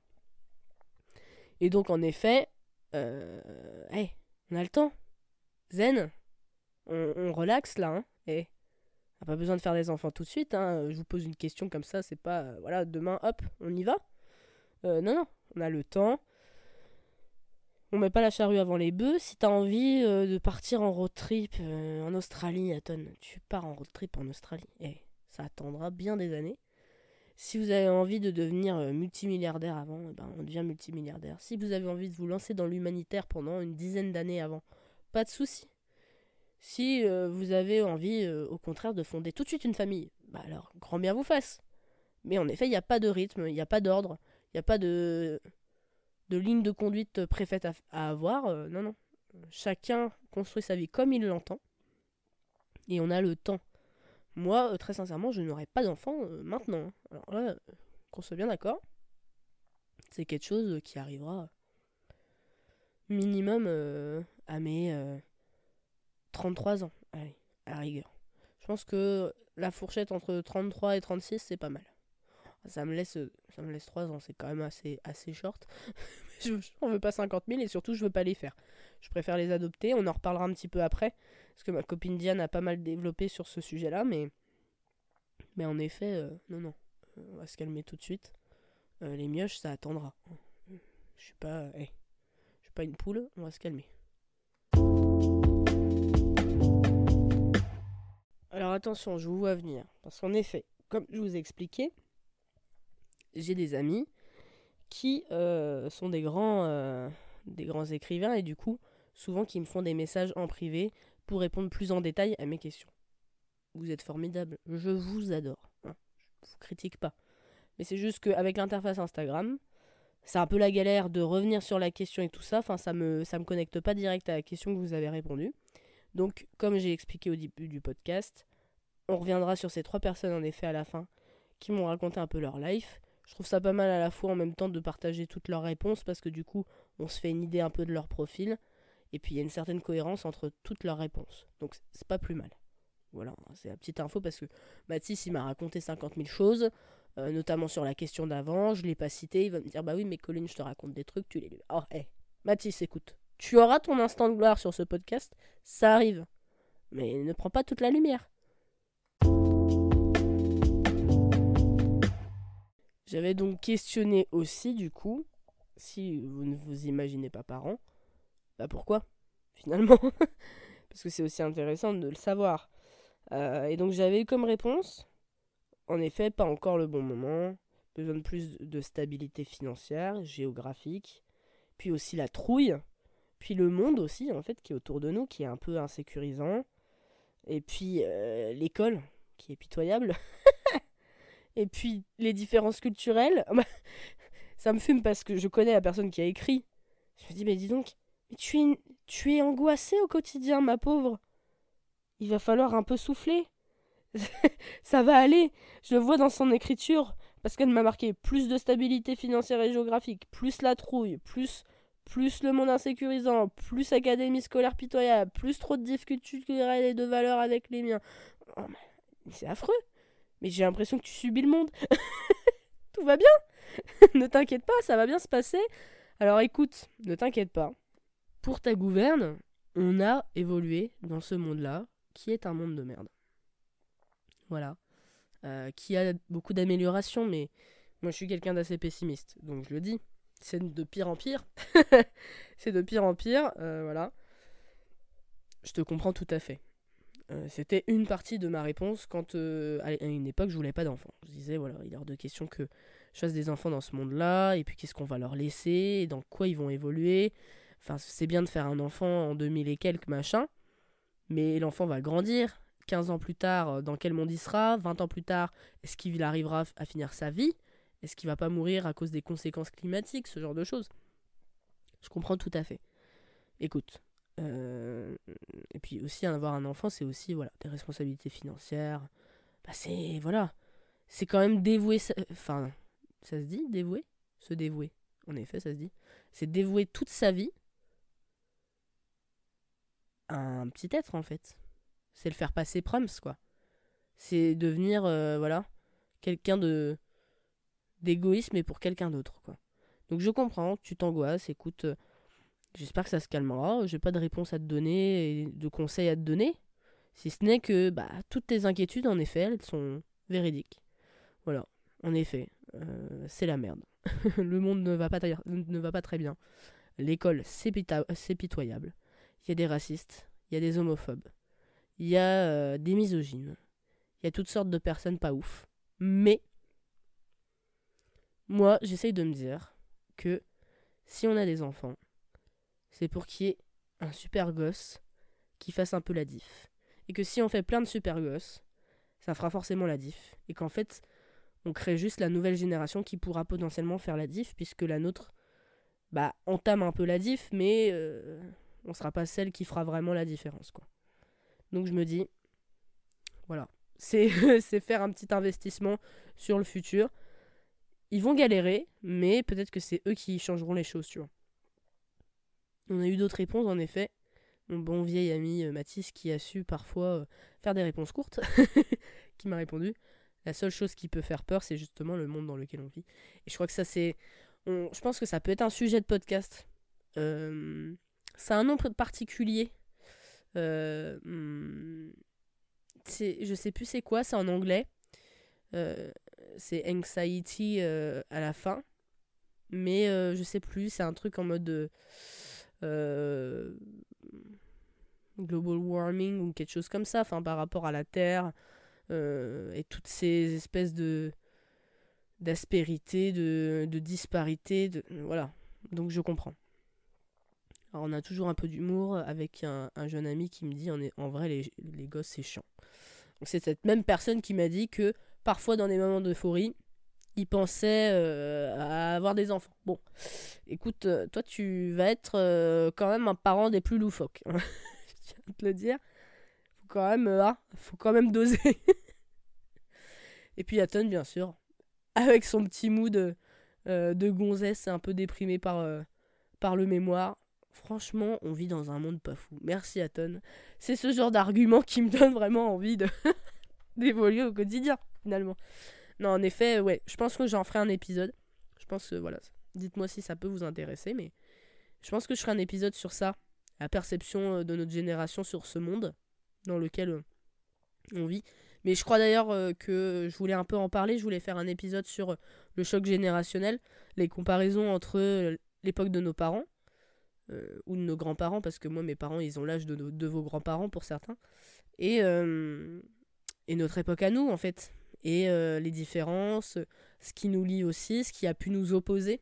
Speaker 1: Et donc en effet, euh, on a le temps. Zen, on, relaxe là, hein. Hey, on n'a pas besoin de faire des enfants tout de suite. Hein. Je vous pose une question comme ça, c'est pas, euh, voilà, demain, hop, on y va. Euh, non, non, on a le temps. On met pas la charrue avant les bœufs. Si t'as envie euh, de partir en road trip euh, en Australie, Aton, tu pars en road trip en Australie. Eh, ça attendra bien des années. Si vous avez envie de devenir euh, multimilliardaire avant, eh ben, on devient multimilliardaire. Si vous avez envie de vous lancer dans l'humanitaire pendant une dizaine d'années avant, pas de souci. Si vous avez envie, au contraire, de fonder tout de suite une famille, bah alors, grand bien vous fasse. Mais en effet, il n'y a pas de rythme, il n'y a pas d'ordre, il n'y a pas de ligne de conduite préfète à, avoir. Euh, non, non. Chacun construit sa vie comme il l'entend. Et on a le temps. Moi, euh, très sincèrement, je n'aurai pas d'enfant euh, maintenant. Hein. Alors là, qu'on soit bien d'accord, c'est quelque chose qui arrivera minimum à mes 33 ans. Allez, à rigueur. Je pense que la fourchette entre 33 et 36, c'est pas mal ça me laisse ça me laisse 3 ans, c'est quand même assez, assez short. je n'en veux pas 50 000 et surtout je veux pas les faire. Je préfère les adopter, on en reparlera un petit peu après, parce que ma copine Diane a pas mal développé sur ce sujet-là, mais, mais en effet, euh, non, non, on va se calmer tout de suite. Euh, les mioches, ça attendra. Je suis pas, je suis pas une poule, on va se calmer. Alors attention, je vous vois venir, parce qu'en effet, comme je vous ai expliqué, j'ai des amis qui euh, sont des grands, euh, des grands écrivains et du coup, souvent qui me font des messages en privé pour répondre plus en détail à mes questions. Vous êtes formidables, je vous adore. Hein. Je vous critique pas. Mais c'est juste qu'avec l'interface Instagram, c'est un peu la galère de revenir sur la question et tout ça. Enfin, ça me, ça me connecte pas direct à la question que vous avez répondu. Donc, comme j'ai expliqué au début du podcast, on reviendra sur ces trois personnes en effet à la fin qui m'ont raconté un peu leur life je trouve ça pas mal à la fois en même temps de partager toutes leurs réponses parce que du coup, on se fait une idée un peu de leur profil. Et puis il y a une certaine cohérence entre toutes leurs réponses. Donc c'est pas plus mal. Voilà, c'est la petite info parce que Mathis, il m'a raconté 50 000 choses, euh, notamment sur la question d'avant. Je l'ai pas cité. Il va me dire Bah oui, mais Colline, je te raconte des trucs, tu les. Oh, hé, Mathis, écoute. Tu auras ton instant de gloire sur ce podcast, ça arrive. Mais ne prends pas toute la lumière. J'avais donc questionné aussi, du coup, si vous ne vous imaginez pas parent, bah pourquoi, finalement? Parce que c'est aussi intéressant de le savoir. Euh, et donc j'avais eu comme réponse, en effet, pas encore le bon moment, besoin de plus de stabilité financière, géographique, puis aussi la trouille, puis le monde aussi, en fait, qui est autour de nous, qui est un peu insécurisant, et puis euh, l'école, qui est pitoyable. Et puis les différences culturelles, bah, ça me fume parce que je connais la personne qui a écrit. Je me dis, mais dis donc, mais tu es, tu es angoissée au quotidien, ma pauvre. Il va falloir un peu souffler. ça va aller. Je le vois dans son écriture parce qu'elle m'a marqué plus de stabilité financière et géographique, plus la trouille, plus plus le monde insécurisant, plus académie scolaire pitoyable, plus trop de difficultés culturelles et de valeurs avec les miens. Oh, c'est affreux. J'ai l'impression que tu subis le monde. Tout va bien. ne t'inquiète pas, ça va bien se passer. Alors écoute, ne t'inquiète pas. Pour ta gouverne, on a évolué dans ce monde-là, qui est un monde de merde. Voilà. Euh, qui a beaucoup d'améliorations, mais moi je suis quelqu'un d'assez pessimiste. Donc je le dis, c'est de pire en pire. c'est de pire en pire, euh, voilà. Je te comprends tout à fait. Euh, c'était une partie de ma réponse quand euh, à une époque je voulais pas d'enfants. Je disais voilà, il est hors de question que je fasse des enfants dans ce monde-là, et puis qu'est-ce qu'on va leur laisser, et dans quoi ils vont évoluer. Enfin, c'est bien de faire un enfant en 2000 et quelques, machin, mais l'enfant va grandir. 15 ans plus tard, euh, dans quel monde il sera? 20 ans plus tard, est-ce qu'il arrivera à finir sa vie? Est-ce qu'il va pas mourir à cause des conséquences climatiques? Ce genre de choses. Je comprends tout à fait. Écoute. Euh, et puis aussi, avoir un enfant, c'est aussi voilà, des responsabilités financières. Bah, c'est. Voilà. C'est quand même dévouer. sa- Enfin, ça se dit dévouer? Se dévouer. En effet, ça se dit. C'est dévouer toute sa vie à un petit être, en fait. C'est le faire passer proms, quoi. C'est devenir, euh, voilà, quelqu'un de d'égoïsme mais pour quelqu'un d'autre, quoi. Donc je comprends, tu t'angoisses, écoute, euh, j'espère que ça se calmera, j'ai pas de réponse à te donner et de conseils à te donner, si ce n'est que bah, toutes tes inquiétudes, en effet, elles sont véridiques. Voilà, en effet, euh, c'est la merde. le monde ne va, pas ne va pas très bien. L'école, c'est pitoyable. Il y a des racistes, il y a des homophobes, il y a euh, des misogynes, il y a toutes sortes de personnes pas ouf. Mais, moi, j'essaye de me dire que si on a des enfants, c'est pour qu'il y ait un super gosse qui fasse un peu la diff. Et que si on fait plein de super gosses, ça fera forcément la diff. Et qu'en fait, on crée juste la nouvelle génération qui pourra potentiellement faire la diff, puisque la nôtre, bah, entame un peu la diff, mais euh, on sera pas celle qui fera vraiment la différence, quoi. Donc je me dis, voilà, c'est c'est faire un petit investissement sur le futur. Ils vont galérer, mais peut-être que c'est eux qui changeront les choses, tu vois. On a eu d'autres réponses, en effet. Mon bon vieil ami euh, Mathis qui a su parfois euh, faire des réponses courtes, qui m'a répondu. La seule chose qui peut faire peur, c'est justement le monde dans lequel on vit. Et je crois que ça, c'est. Je pense que ça peut être un sujet de podcast. Euh, Ça a un nom particulier. Euh, c'est- je sais plus c'est quoi, c'est en anglais. Euh, c'est anxiety à la fin. Mais je sais plus, c'est un truc en mode de, global warming ou quelque chose comme ça, enfin par rapport à la Terre euh, et toutes ces espèces de d'aspérité, de, de disparité, voilà. Donc je comprends. Alors on a toujours un peu d'humour avec un, un jeune ami qui me dit en, est- en vrai les, les gosses c'est chiant. C'est cette même personne qui m'a dit que parfois dans des moments d'euphorie, il pensait euh, à avoir des enfants. Bon, écoute, euh, toi tu vas être euh, quand même un parent des plus loufoques. Je tiens à te le dire. Faut quand même, ah, faut quand même doser. Et puis Aton, bien sûr, avec son petit mood de gonzesse un peu déprimé par, par le mémoire. Franchement, on vit dans un monde pas fou. Merci Aton. C'est ce genre d'argument qui me donne vraiment envie d'évoluer au quotidien, finalement. Non, en effet, ouais, je pense que j'en ferai un épisode. Je pense que, voilà, dites-moi si ça peut vous intéresser, mais je pense que je ferai un épisode sur ça, la perception euh, de notre génération sur ce monde dans lequel euh, on vit. Mais je crois d'ailleurs euh, que je voulais un peu en parler, je voulais faire un épisode sur euh, le choc générationnel, les comparaisons entre euh, l'époque de nos parents, euh, ou de nos grands-parents, parce que moi, mes parents, ils ont l'âge de, de vos grands-parents pour certains, et, euh, et notre époque à nous, en fait. Et euh, les différences, ce qui nous lie aussi, ce qui a pu nous opposer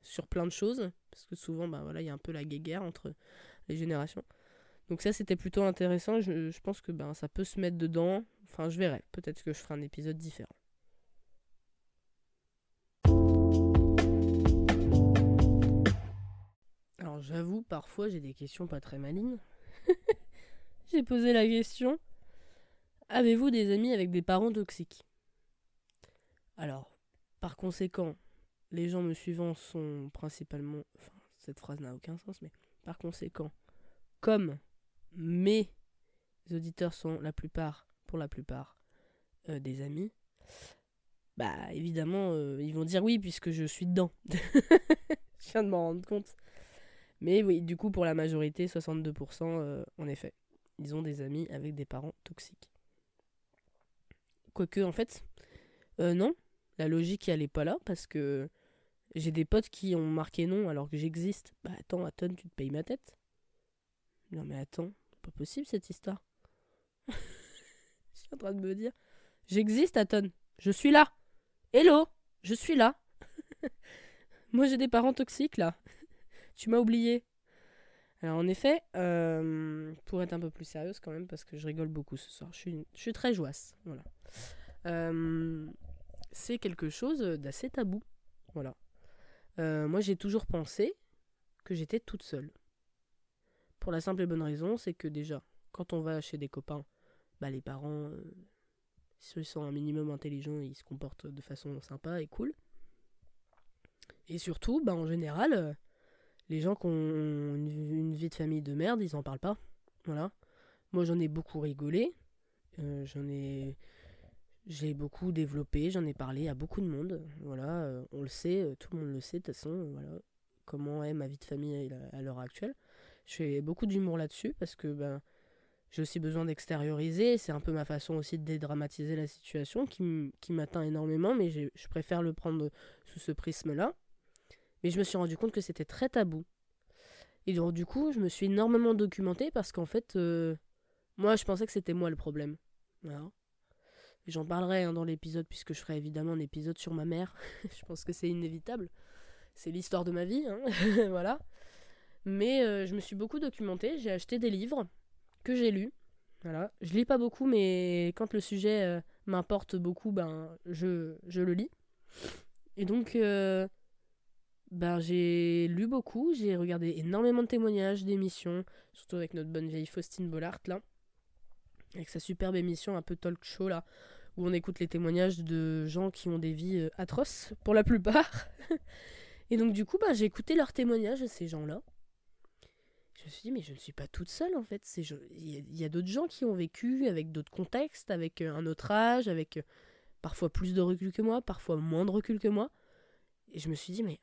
Speaker 1: sur plein de choses, parce que souvent, bah, voilà, il y a un peu la guéguerre entre les générations. Donc ça, c'était plutôt intéressant, je, je pense que ben, ça peut se mettre dedans, enfin, je verrai, peut-être que je ferai un épisode différent. Alors j'avoue, parfois j'ai des questions pas très malines. j'ai posé la question Avez-vous des amis avec des parents toxiques? Alors, par conséquent, les gens me suivant sont principalement. Enfin, cette phrase n'a aucun sens, mais par conséquent, comme mes auditeurs sont la plupart, pour la plupart, euh, des amis, bah évidemment, euh, ils vont dire oui puisque je suis dedans. je viens de m'en rendre compte. Mais oui, du coup, pour la majorité, 62%, euh, en effet, ils ont des amis avec des parents toxiques. Quoique, en fait, euh, non, la logique, elle est pas là, parce que j'ai des potes qui ont marqué non alors que j'existe. Bah attends, Aton, tu te payes ma tête? Non mais attends, c'est pas possible cette histoire. Je suis en train de me dire, j'existe, Aton, je suis là. Hello, je suis là. Moi j'ai des parents toxiques là. Tu m'as oublié. Alors en effet, euh, pour être un peu plus sérieuse quand même, parce que je rigole beaucoup ce soir, je suis, très joasse. Voilà. Euh, c'est quelque chose d'assez tabou. Voilà. Euh, moi j'ai toujours pensé que j'étais toute seule. Pour la simple et bonne raison, c'est que déjà, quand on va chez des copains, bah les parents, s'ils sont un minimum intelligents, ils se comportent de façon sympa et cool. Et surtout, bah en général, les gens qui ont une, vie de famille de merde, ils en parlent pas. Voilà. Moi, j'en ai beaucoup rigolé. Euh, j'en ai. J'ai beaucoup développé, j'en ai parlé à beaucoup de monde. Voilà, euh, on le sait, euh, tout le monde le sait de toute façon. Voilà, comment est ma vie de famille à l'heure actuelle. Je fais beaucoup d'humour là-dessus parce que ben, j'ai aussi besoin d'extérioriser. C'est un peu ma façon aussi de dédramatiser la situation qui m'atteint énormément, mais je préfère le prendre sous ce prisme-là. Mais je me suis rendu compte que c'était très tabou. Et donc, du coup, je me suis énormément documentée parce qu'en fait, euh, moi, je pensais que c'était moi le problème. J'en parlerai hein, dans l'épisode, puisque je ferai évidemment un épisode sur ma mère. je pense que c'est inévitable. C'est l'histoire de ma vie, hein. voilà. Mais euh, je me suis beaucoup documentée. J'ai acheté des livres que j'ai lus. Voilà. Je lis pas beaucoup, mais quand le sujet euh, m'importe beaucoup, ben, je, je, le lis. Et donc, ben, j'ai lu beaucoup, j'ai regardé énormément de témoignages, d'émissions, surtout avec notre bonne vieille Faustine Bollard là, avec sa superbe émission un peu talk show là, où on écoute les témoignages de gens qui ont des vies euh, atroces pour la plupart. Et donc du coup, bah, j'ai écouté leurs témoignages ces gens-là. Je me suis dit, mais je ne suis pas toute seule en fait. Il y a, d'autres gens qui ont vécu avec d'autres contextes, avec euh, un autre âge, avec euh, parfois plus de recul que moi, parfois moins de recul que moi. Et je me suis dit, mais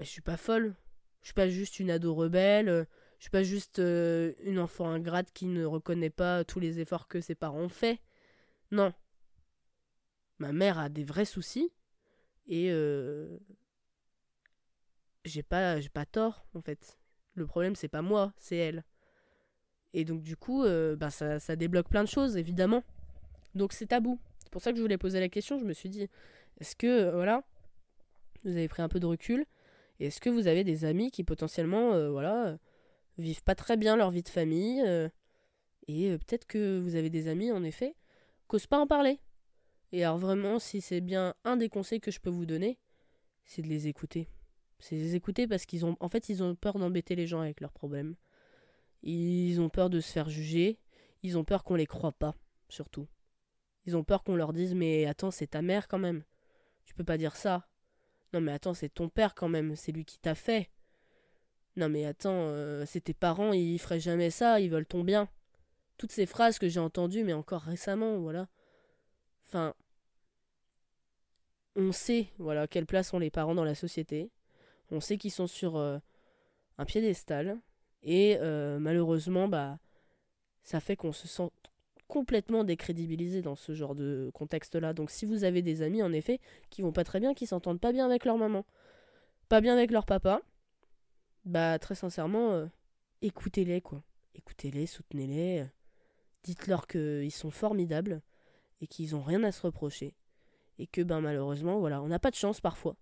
Speaker 1: je suis pas folle. Je suis pas juste une ado rebelle. Je suis pas juste euh, une enfant ingrate qui ne reconnaît pas tous les efforts que ses parents ont fait. Non. Ma mère a des vrais soucis. Et euh, j'ai pas, pas tort, en fait. Le problème, c'est pas moi, c'est elle. Et donc, du coup, euh, bah, ça, ça débloque plein de choses, évidemment. Donc, c'est tabou. C'est pour ça que je voulais poser la question. Je me suis dit, est-ce que, voilà, vous avez pris un peu de recul. Est-ce que vous avez des amis qui potentiellement, euh, voilà, vivent pas très bien leur vie de famille euh, Et euh, peut-être que vous avez des amis, en effet, qu'osent pas en parler? Et alors vraiment, si c'est bien un des conseils que je peux vous donner, c'est de les écouter. C'est les écouter parce qu'ils ont, en fait, ils ont peur d'embêter les gens avec leurs problèmes. Ils ont peur de se faire juger. Ils ont peur qu'on les croit pas, surtout. Ils ont peur qu'on leur dise mais attends, c'est ta mère quand même. Tu peux pas dire ça. Non mais attends, c'est ton père quand même, c'est lui qui t'a fait. Non mais attends, euh, c'est tes parents, ils feraient jamais ça, ils veulent ton bien. Toutes ces phrases que j'ai entendues, mais encore récemment, voilà. Enfin, on sait, voilà, quelle place ont les parents dans la société. On sait qu'ils sont sur euh, un piédestal. Et euh, malheureusement, bah, ça fait qu'on se sent complètement décrédibilisé dans ce genre de contexte-là. Donc si vous avez des amis, en effet, qui vont pas très bien, qui s'entendent pas bien avec leur maman, pas bien avec leur papa, bah très sincèrement, euh, écoutez-les, quoi. Écoutez-les, soutenez-les, dites-leur qu'ils sont formidables et qu'ils ont rien à se reprocher. Et que, ben malheureusement, voilà, on n'a pas de chance parfois.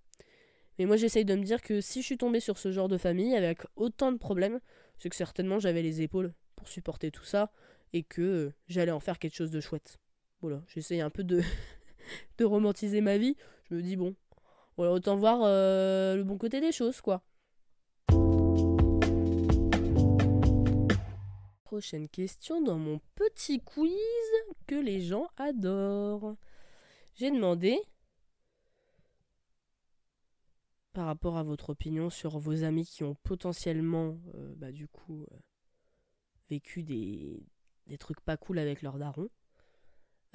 Speaker 1: Mais moi j'essaye de me dire que si je suis tombée sur ce genre de famille avec autant de problèmes, c'est que certainement j'avais les épaules pour supporter tout ça, et que euh, j'allais en faire quelque chose de chouette. Voilà, j'essaye un peu de, de romantiser ma vie. Je me dis, bon, voilà, autant voir euh, le bon côté des choses, quoi. Prochaine question dans mon petit quiz que les gens adorent. J'ai demandé, par rapport à votre opinion sur vos amis qui ont potentiellement, euh, bah, du coup, vécu des, des trucs pas cool avec leur daron.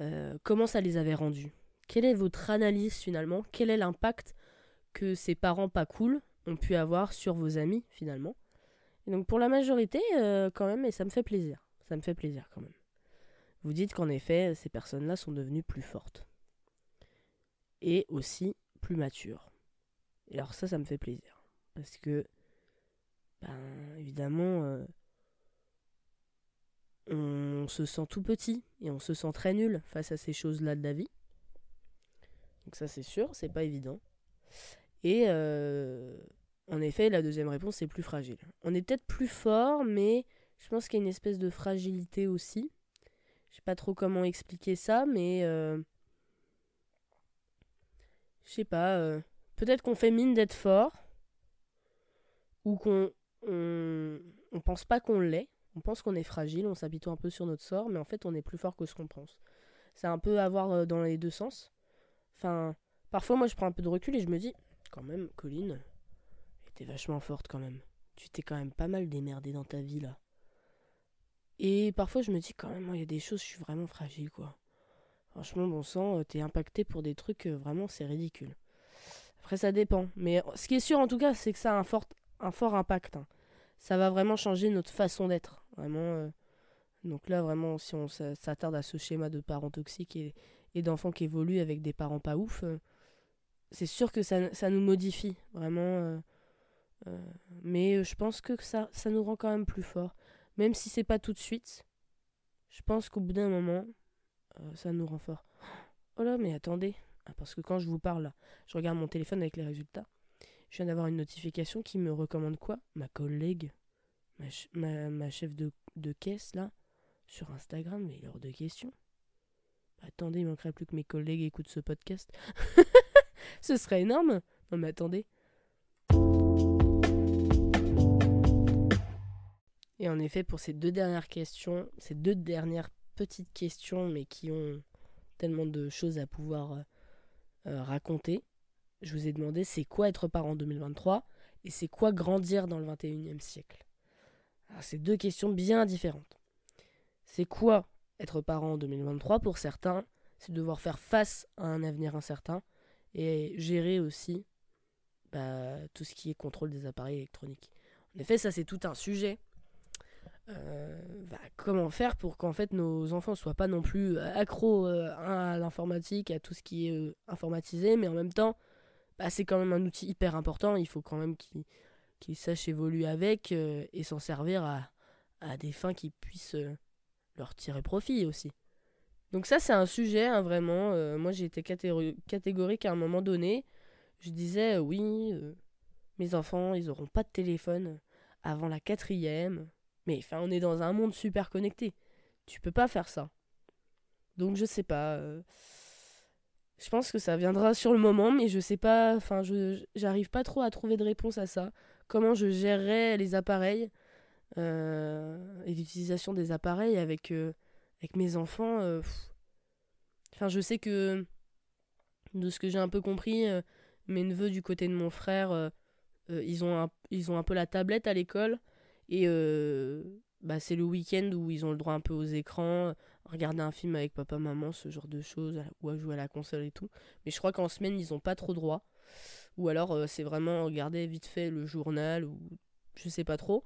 Speaker 1: Euh, comment ça les avait rendus? Quelle est votre analyse finalement? Quel est l'impact que ces parents pas cool ont pu avoir sur vos amis finalement? Et donc pour la majorité, euh, quand même, et ça me fait plaisir. Ça me fait plaisir quand même. Vous dites qu'en effet, ces personnes-là sont devenues plus fortes. Et aussi plus matures. Et alors ça, ça me fait plaisir. Parce que, ben, évidemment, euh, on se sent tout petit et on se sent très nul face à ces choses-là de la vie. Donc ça c'est sûr, c'est pas évident. Et euh, en effet, la deuxième réponse c'est plus fragile. On est peut-être plus fort, mais je pense qu'il y a une espèce de fragilité aussi. Je sais pas trop comment expliquer ça, mais euh, je sais pas. Euh, peut-être qu'on fait mine d'être fort, ou qu'on on, on pense pas qu'on l'est. On pense qu'on est fragile, on s'habitue un peu sur notre sort, mais en fait, on est plus fort que ce qu'on pense. C'est un peu à voir euh, dans les deux sens. Enfin, parfois, moi, je prends un peu de recul et je me dis, quand même, Colline, t'es vachement forte quand même. Tu t'es quand même pas mal démerdée dans ta vie, là. Et parfois, je me dis, quand même, il y a des choses, je suis vraiment fragile, quoi. Franchement, bon sang, euh, t'es impacté pour des trucs, euh, vraiment, c'est ridicule. Après, ça dépend. Mais ce qui est sûr, en tout cas, c'est que ça a un fort, un fort impact. Hein. Ça va vraiment changer notre façon d'être. Vraiment. Euh, donc là, vraiment, si on s'attarde à ce schéma de parents toxiques et, d'enfants qui évoluent avec des parents pas ouf, c'est sûr que ça, nous modifie. Vraiment. mais je pense que ça, nous rend quand même plus forts. Même si c'est pas tout de suite. Je pense qu'au bout d'un moment, euh, ça nous rend fort. Oh là, mais attendez. Ah, parce que quand je vous parle, je regarde mon téléphone avec les résultats. Je viens d'avoir une notification qui me recommande quoi? Ma collègue, ma, ma, chef de, de, caisse, là, sur Instagram, mais lors de questions. Attendez, il manquerait plus que mes collègues écoutent ce podcast. ce serait énorme. Non, mais attendez. Et en effet, pour ces deux dernières questions, ces deux dernières petites questions, mais qui ont tellement de choses à pouvoir euh, raconter. Je vous ai demandé c'est quoi être parent en 2023 et c'est quoi grandir dans le 21e siècle? C'est deux questions bien différentes. C'est quoi être parent en 2023 pour certains C'est devoir faire face à un avenir incertain et gérer aussi bah, tout ce qui est contrôle des appareils électroniques. En effet, ça c'est tout un sujet euh, bah, comment faire pour qu'en fait nos enfants soient pas non plus euh, accros euh, à l'informatique, à tout ce qui est informatisé, mais en même temps, bah, c'est quand même un outil hyper important. Il faut quand même qu'ils sachent évoluer avec et s'en servir à, des fins qui puissent leur tirer profit aussi. Donc ça c'est un sujet hein, vraiment. moi j'ai été catégorique à un moment donné. Je disais oui, mes enfants ils auront pas de téléphone avant la quatrième. Mais enfin, on est dans un monde super connecté. Tu peux pas faire ça. Donc je sais pas. Euh, je pense que ça viendra sur le moment, mais je sais pas. Enfin, je j'arrive pas trop à trouver de réponse à ça. Comment je gérerais les appareils euh, et l'utilisation des appareils avec euh, avec mes enfants. Enfin, je sais que de ce que j'ai un peu compris, mes neveux du côté de mon frère, ils ont un, ils ont un peu la tablette à l'école. Et euh, bah, c'est le week-end où ils ont le droit un peu aux écrans, regarder un film avec papa, maman, ce genre de choses, ou à jouer à la console et tout. Mais je crois qu'en semaine, ils n'ont pas trop droit. Ou alors, euh, c'est vraiment regarder vite fait le journal, ou je sais pas trop.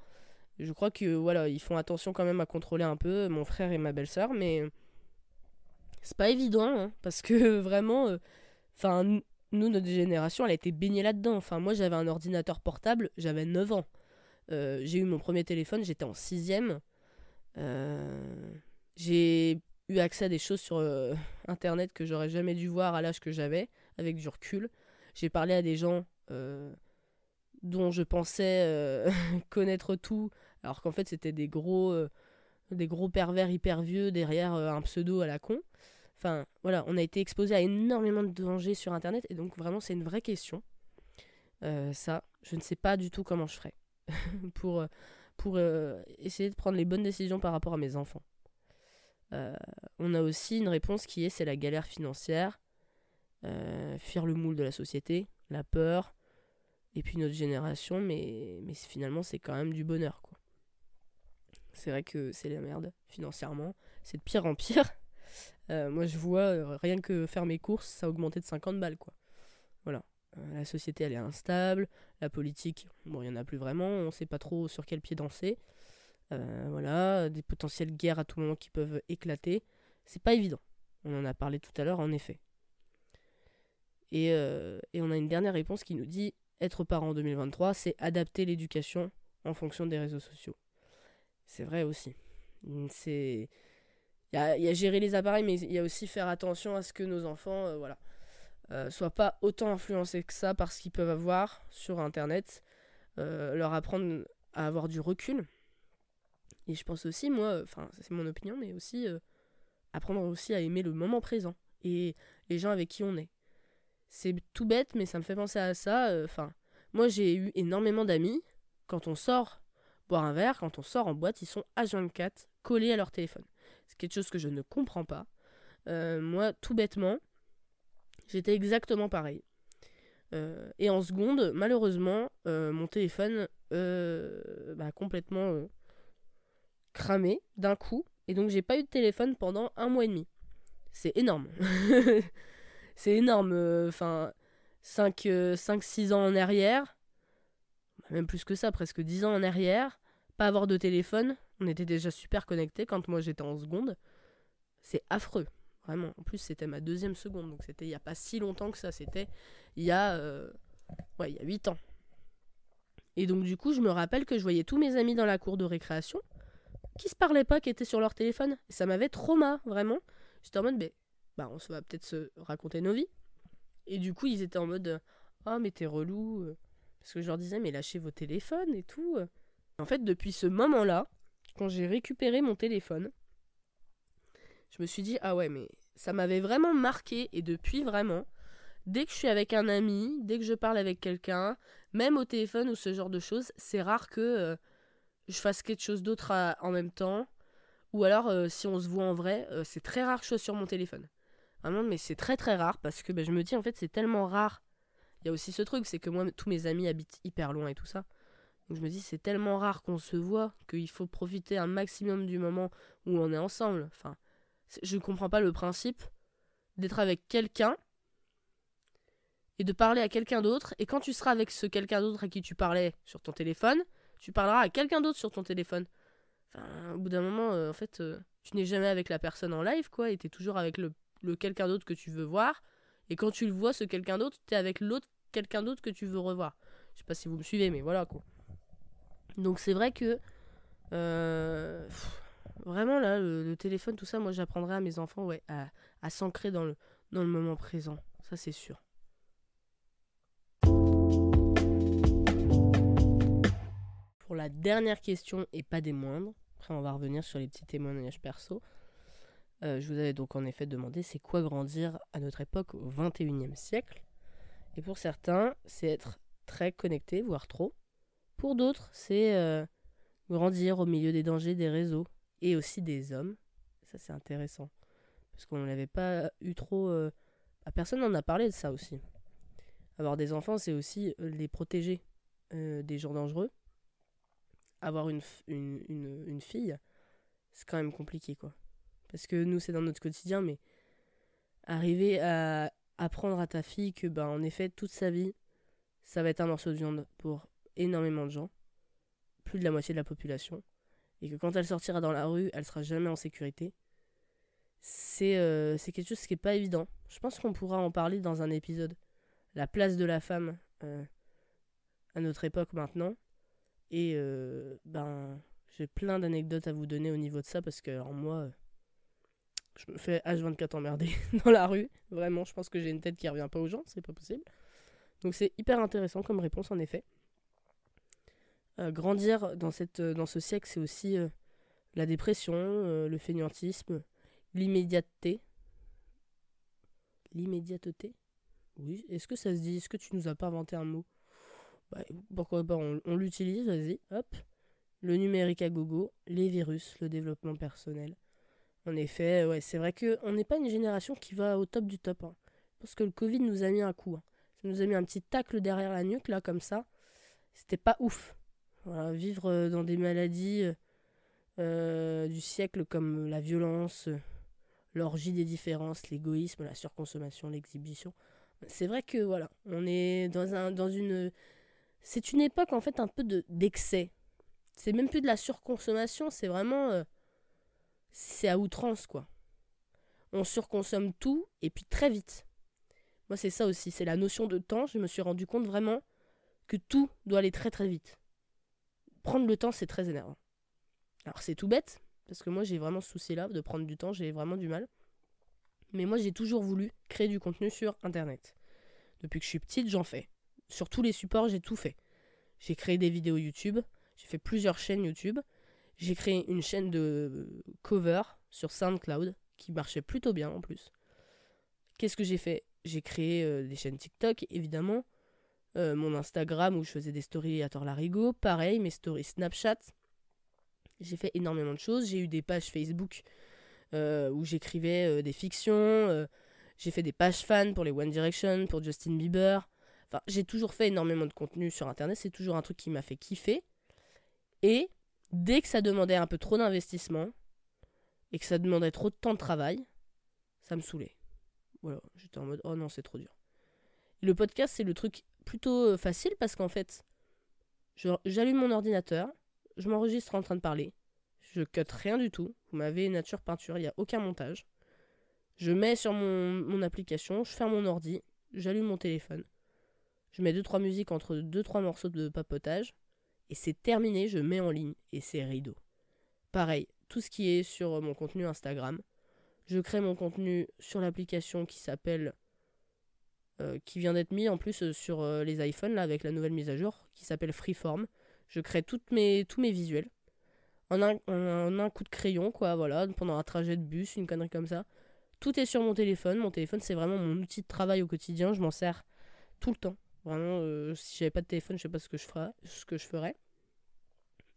Speaker 1: Je crois que voilà, ils font attention quand même à contrôler un peu mon frère et ma belle-sœur, mais c'est pas évident, hein, parce que vraiment, euh, enfin, nous, notre génération, elle a été baignée là-dedans. Enfin, moi, j'avais un ordinateur portable, j'avais 9 ans. Euh, j'ai eu mon premier téléphone, j'étais en sixième. Euh, j'ai eu accès à des choses sur euh, Internet que j'aurais jamais dû voir à l'âge que j'avais, avec du recul. J'ai parlé à des gens dont je pensais connaître tout, alors qu'en fait c'était des gros, des gros pervers hyper vieux derrière un pseudo à la con. Enfin, voilà, on a été exposé à énormément de dangers sur Internet, et donc vraiment c'est une vraie question. ça, je ne sais pas du tout comment je ferais. pour, euh, pour euh, essayer de prendre les bonnes décisions par rapport à mes enfants. Euh, on a aussi une réponse qui est c'est la galère financière, fuir le moule de la société, la peur, et puis notre génération, mais, mais finalement c'est quand même du bonheur. quoi. C'est vrai que c'est la merde financièrement, c'est de pire en pire. moi je vois rien que faire mes courses, ça a augmenté de 50 balles quoi. Voilà. Euh, la société elle est instable, la politique, bon, il n'y en a plus vraiment, on ne sait pas trop sur quel pied danser. Euh, voilà, des potentielles guerres à tout moment qui peuvent éclater. C'est pas évident. On en a parlé tout à l'heure, en effet. Et, euh, et, on a une dernière réponse qui nous dit être parent en 2023, c'est adapter l'éducation en fonction des réseaux sociaux. C'est vrai aussi. C'est. Il y a, gérer les appareils, mais il y a aussi faire attention à ce que nos enfants. voilà euh, soient pas autant influencés que ça par ce qu'ils peuvent avoir sur Internet, leur apprendre à avoir du recul. Et je pense aussi, moi, enfin, c'est mon opinion, mais aussi euh, apprendre aussi à aimer le moment présent et les gens avec qui on est. C'est tout bête, mais ça me fait penser à ça. Enfin, moi, j'ai eu énormément d'amis quand on sort boire un verre, quand on sort en boîte, ils sont H24 collés à leur téléphone. C'est quelque chose que je ne comprends pas. Euh, moi, tout bêtement, j'étais exactement pareil. Euh, et en seconde, malheureusement, euh, mon téléphone bah, complètement cramé d'un coup. Et donc, j'ai pas eu de téléphone pendant un mois et demi. C'est énorme. c'est énorme. Enfin, 5-6 ans en arrière même plus que ça, presque 10 ans en arrière, pas avoir de téléphone, on était déjà super connectés quand moi j'étais en seconde. C'est affreux, vraiment. En plus, c'était ma deuxième seconde, donc c'était il n'y a pas si longtemps que ça, c'était il y a euh, ouais, il y a 8 ans. Et donc du coup, je me rappelle que je voyais tous mes amis dans la cour de récréation qui se parlaient pas, qui étaient sur leur téléphone. Et ça m'avait trauma, vraiment. J'étais en mode, bah, on se va peut-être se raconter nos vies. Et du coup, ils étaient en mode, ah, oh, mais t'es relou. Euh. Parce que je leur disais, mais lâchez vos téléphones et tout. En fait, depuis ce moment-là, quand j'ai récupéré mon téléphone, je me suis dit, ah ouais, mais ça m'avait vraiment marqué. Et depuis, vraiment, dès que je suis avec un ami, dès que je parle avec quelqu'un, même au téléphone ou ce genre de choses, c'est rare que euh, je fasse quelque chose d'autre en même temps. Ou alors, euh, si on se voit en vrai, euh, c'est très rare que je sois sur mon téléphone. Vraiment, mais c'est très très rare parce que ben, je me dis, en fait, c'est tellement rare il y a aussi ce truc, c'est que moi, tous mes amis habitent hyper loin et tout ça. Donc je me dis, c'est tellement rare qu'on se voit qu'il faut profiter un maximum du moment où on est ensemble. Enfin, je comprends pas le principe d'être avec quelqu'un et de parler à quelqu'un d'autre. Et quand tu seras avec ce quelqu'un d'autre à qui tu parlais sur ton téléphone, tu parleras à quelqu'un d'autre sur ton téléphone. Au bout d'un moment, euh, en fait, euh, tu n'es jamais avec la personne en live, quoi, et es toujours avec le, quelqu'un d'autre que tu veux voir. Et quand tu le vois, ce quelqu'un d'autre, t'es avec l'autre quelqu'un d'autre que tu veux revoir. Je sais pas si vous me suivez, mais voilà quoi. Donc c'est vrai que euh, vraiment là, le, téléphone, tout ça, moi j'apprendrai à mes enfants à, à s'ancrer dans le, dans le moment présent. Ça c'est sûr. Pour la dernière question et pas des moindres, après on va revenir sur les petits témoignages perso. Euh, je vous avais donc en effet demandé c'est quoi grandir à notre époque au 21e siècle? Et pour certains, c'est être très connecté, voire trop. Pour d'autres, c'est euh, grandir au milieu des dangers des réseaux et aussi des hommes. Ça, c'est intéressant. Parce qu'on n'avait pas eu trop. Euh, bah, personne n'en a parlé de ça aussi. Avoir des enfants, c'est aussi les protéger des gens dangereux. Avoir une, une, une fille, c'est quand même compliqué, quoi. Parce que nous, c'est dans notre quotidien, mais arriver à apprendre à ta fille que, bah, en effet, toute sa vie, ça va être un morceau de viande pour énormément de gens, plus de la moitié de la population, et que quand elle sortira dans la rue, elle sera jamais en sécurité. C'est euh, quelque chose qui n'est pas évident. Je pense qu'on pourra en parler dans un épisode. La place de la femme euh, à notre époque maintenant. Et euh, ben, j'ai plein d'anecdotes à vous donner au niveau de ça parce que moi, je me fais H24 emmerder dans la rue. Vraiment, je pense que j'ai une tête qui revient pas aux gens, c'est pas possible. Donc c'est hyper intéressant comme réponse en effet. Euh, grandir dans, ce siècle, c'est aussi euh, la dépression, euh, le fainéantisme, l'immédiateté. L'immédiateté? Oui, est-ce que ça se dit? Est-ce que tu nous as pas inventé un mot? Bah, Pourquoi pas, on, l'utilise, vas-y, hop. Le numérique à gogo, les virus, le développement personnel. En effet, ouais, c'est vrai qu'on n'est pas une génération qui va au top du top. Hein. Parce que le Covid nous a mis un coup. Hein. Ça nous a mis un petit tacle derrière la nuque, là, comme ça. C'était pas ouf. vivre euh, dans des maladies euh, euh, du siècle comme la violence, l'orgie des différences, l'égoïsme, la surconsommation, l'exhibition. C'est vrai que, voilà, on est dans, un, dans une. C'est une époque, en fait, un peu d'excès. c'est même plus de la surconsommation, c'est vraiment c'est à outrance, quoi. On surconsomme tout et puis très vite. Moi, c'est ça aussi, c'est la notion de temps. Je me suis rendu compte vraiment que tout doit aller très très vite. Prendre le temps, c'est très énervant. Alors, c'est tout bête, parce que moi, j'ai vraiment ce souci-là de prendre du temps, j'ai vraiment du mal. Mais moi, j'ai toujours voulu créer du contenu sur Internet. Depuis que je suis petite, j'en fais. Sur tous les supports, j'ai tout fait. J'ai créé des vidéos YouTube, j'ai fait plusieurs chaînes YouTube, j'ai créé une chaîne de cover sur SoundCloud qui marchait plutôt bien en plus. Qu'est-ce que j'ai fait? J'ai créé euh, des chaînes TikTok, évidemment. Euh, mon Instagram où je faisais des stories à Larigot, pareil, mes stories Snapchat. J'ai fait énormément de choses. J'ai eu des pages Facebook euh, où j'écrivais des fictions. j'ai fait des pages fans pour les One Direction, pour Justin Bieber. Enfin, j'ai toujours fait énormément de contenu sur Internet. C'est toujours un truc qui m'a fait kiffer. Et dès que ça demandait un peu trop d'investissement et que ça demandait trop de temps de travail, ça me saoulait. Voilà, j'étais en mode oh non, c'est trop dur. le podcast, c'est le truc plutôt euh, facile parce qu'en fait, j'allume mon ordinateur, je m'enregistre en train de parler, je cut rien du tout. Vous m'avez nature peinture, il n'y a aucun montage. Je mets sur mon, mon application, je ferme mon ordi, j'allume mon téléphone, je mets 2-3 musiques entre 2-3 morceaux de papotage, et c'est terminé, je mets en ligne, et c'est rideau. Pareil, tout ce qui est sur mon contenu Instagram, je crée mon contenu sur l'application qui s'appelle. Euh, qui vient d'être mis en plus euh, sur euh, les iPhones là avec la nouvelle mise à jour qui s'appelle Freeform. Je crée tous mes visuels en un, en un coup de crayon quoi voilà pendant un trajet de bus une connerie comme ça. Tout est sur mon téléphone. Mon téléphone c'est vraiment mon outil de travail au quotidien. Je m'en sers tout le temps. Vraiment si j'avais pas de téléphone je sais pas ce que je ferais, ce que je ferais.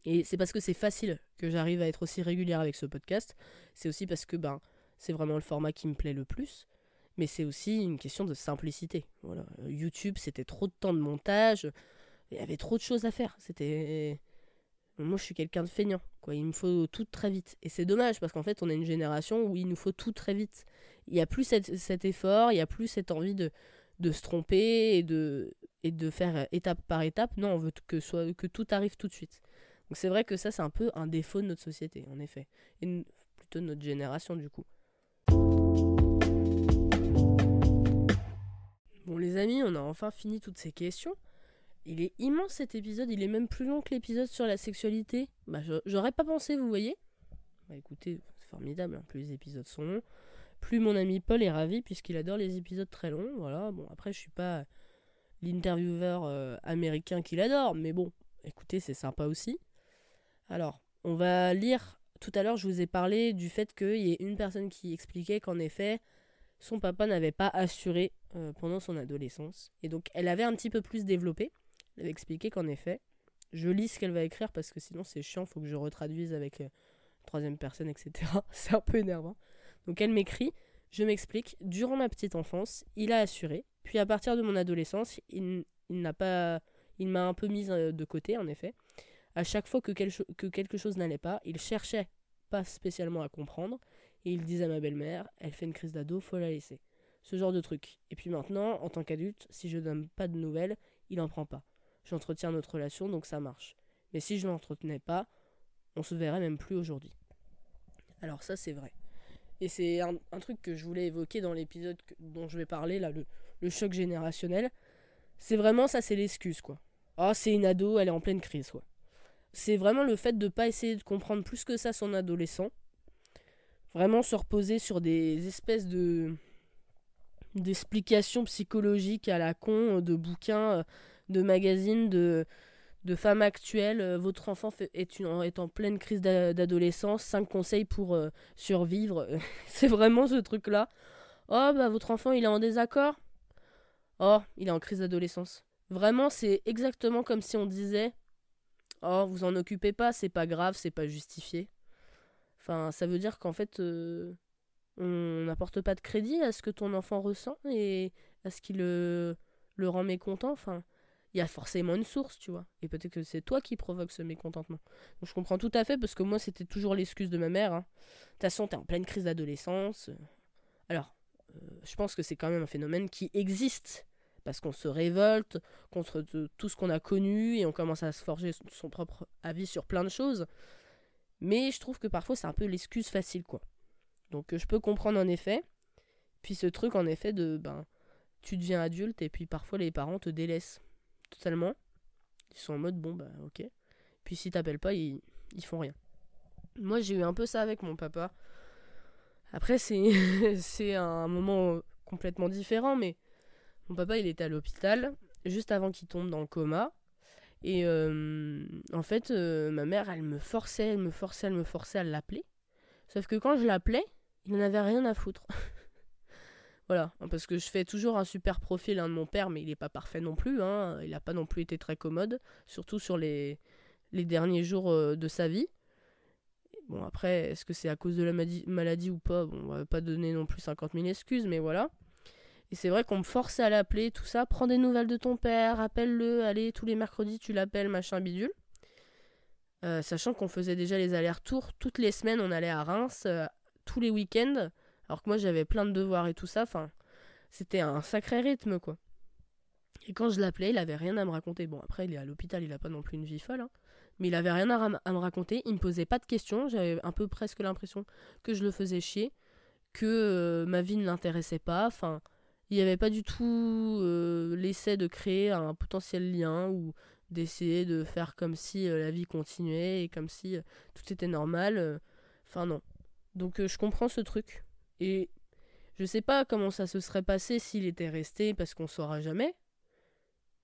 Speaker 1: Et c'est parce que c'est facile que j'arrive à être aussi régulière avec ce podcast. C'est aussi parce que ben c'est vraiment le format qui me plaît le plus. Mais c'est aussi une question de simplicité. Voilà. YouTube, c'était trop de temps de montage. Il y avait trop de choses à faire. C'était. Moi, je suis quelqu'un de feignant. Quoi. Il me faut tout très vite. Et c'est dommage parce qu'en fait, on a une génération où il nous faut tout très vite. Il n'y a plus cet effort, il n'y a plus cette envie de, de se tromper et de, et de faire étape par étape. Non, on veut que, soit, que tout arrive tout de suite. Donc c'est vrai que ça, c'est un peu un défaut de notre société, en effet. Et plutôt de notre génération, du coup. Bon les amis, on a enfin fini toutes ces questions. Il est immense cet épisode, il est même plus long que l'épisode sur la sexualité. Bah j'aurais pas pensé, vous voyez. Bah écoutez, c'est formidable, hein. plus les épisodes sont longs, plus mon ami Paul est ravi puisqu'il adore les épisodes très longs. Voilà, bon après je suis pas l'intervieweur euh, américain qu'il adore, mais bon, écoutez, c'est sympa aussi. Alors, on va lire tout à l'heure, je vous ai parlé du fait qu'il y ait une personne qui expliquait qu'en effet, son papa n'avait pas assuré euh, pendant son adolescence. Et donc, elle avait un petit peu plus développé. Elle avait expliqué qu'en effet, je lis ce qu'elle va écrire parce que sinon c'est chiant, faut que je retraduise avec euh, troisième personne, etc. c'est un peu énervant. Donc, elle m'écrit Je m'explique, durant ma petite enfance, il a assuré. Puis, à partir de mon adolescence, il, n'a pas. Il m'a un peu mise euh, de côté, en effet. À chaque fois que, que quelque chose n'allait pas, il cherchait pas spécialement à comprendre, et il disait à ma belle-mère, elle fait une crise d'ado, faut la laisser. Ce genre de truc. Et puis maintenant, en tant qu'adulte, si je donne pas de nouvelles, il en prend pas. J'entretiens notre relation, donc ça marche. Mais si je l'entretenais pas, on se verrait même plus aujourd'hui. Alors ça, c'est vrai. Et c'est un, truc que je voulais évoquer dans l'épisode dont je vais parler, là, le, le choc générationnel. C'est vraiment ça, c'est l'excuse, quoi. Oh, c'est une ado, elle est en pleine crise, quoi c'est vraiment le fait de ne pas essayer de comprendre plus que ça son adolescent. Vraiment se reposer sur des espèces de d'explications psychologiques à la con, de bouquins, euh, de magazines, de, de femmes actuelles. Euh, votre enfant est, une, est en pleine crise d'adolescence. 5 conseils pour euh, survivre. c'est vraiment ce truc-là. Oh, bah votre enfant, il est en désaccord. Oh, il est en crise d'adolescence. Vraiment, c'est exactement comme si on disait Oh, vous en occupez pas, c'est pas grave, c'est pas justifié. Enfin, ça veut dire qu'en fait, euh, on n'apporte pas de crédit à ce que ton enfant ressent et à ce qui le, le rend mécontent. Enfin, il y a forcément une source, tu vois. Et peut-être que c'est toi qui provoque ce mécontentement. Donc je comprends tout à fait parce que moi, c'était toujours l'excuse de ma mère. Hein. De toute façon, t'es en pleine crise d'adolescence. Alors, euh, je pense que c'est quand même un phénomène qui existe parce qu'on se révolte contre tout ce qu'on a connu et on commence à se forger son propre avis sur plein de choses. Mais je trouve que parfois c'est un peu l'excuse facile quoi. Donc euh, je peux comprendre en effet. Puis ce truc en effet de ben tu deviens adulte et puis parfois les parents te délaissent totalement. Ils sont en mode bon bah ok. Puis s'ils t'appellent pas ils, ils font rien. Moi j'ai eu un peu ça avec mon papa. Après c'est c'est un moment complètement différent mais mon papa, il était à l'hôpital juste avant qu'il tombe dans le coma. Et euh, en fait, euh, ma mère, elle me forçait, elle me forçait, elle me forçait à l'appeler. Sauf que quand je l'appelais, il n'en avait rien à foutre. Voilà, parce que je fais toujours un super profil hein, de mon père, mais il n'est pas parfait non plus. Hein. Il n'a pas non plus été très commode, surtout sur les, les derniers jours euh, de sa vie. Bon, après, est-ce que c'est à cause de la maladie ou pas? Bon, on va pas donner non plus 50 000 excuses, mais voilà. Et c'est vrai qu'on me forçait à l'appeler, tout ça. Prends des nouvelles de ton père, appelle-le, allez, tous les mercredis, tu l'appelles, machin bidule. Euh, sachant qu'on faisait déjà les allers-retours. Toutes les semaines, on allait à Reims, euh, tous les week-ends. Alors que moi, j'avais plein de devoirs et tout ça. C'était un sacré rythme, quoi. Et quand je l'appelais, il avait rien à me raconter. Bon, après, il est à l'hôpital, il a pas non plus une vie folle. Hein mais il avait rien à, me raconter, il me posait pas de questions, j'avais un peu presque l'impression que je le faisais chier, que euh, ma vie ne l'intéressait pas, enfin, il n'y avait pas du tout euh, l'essai de créer un potentiel lien ou d'essayer de faire comme si euh, la vie continuait et comme si tout était normal, enfin non. Donc je comprends ce truc et je sais pas comment ça se serait passé s'il était resté parce qu'on saura jamais.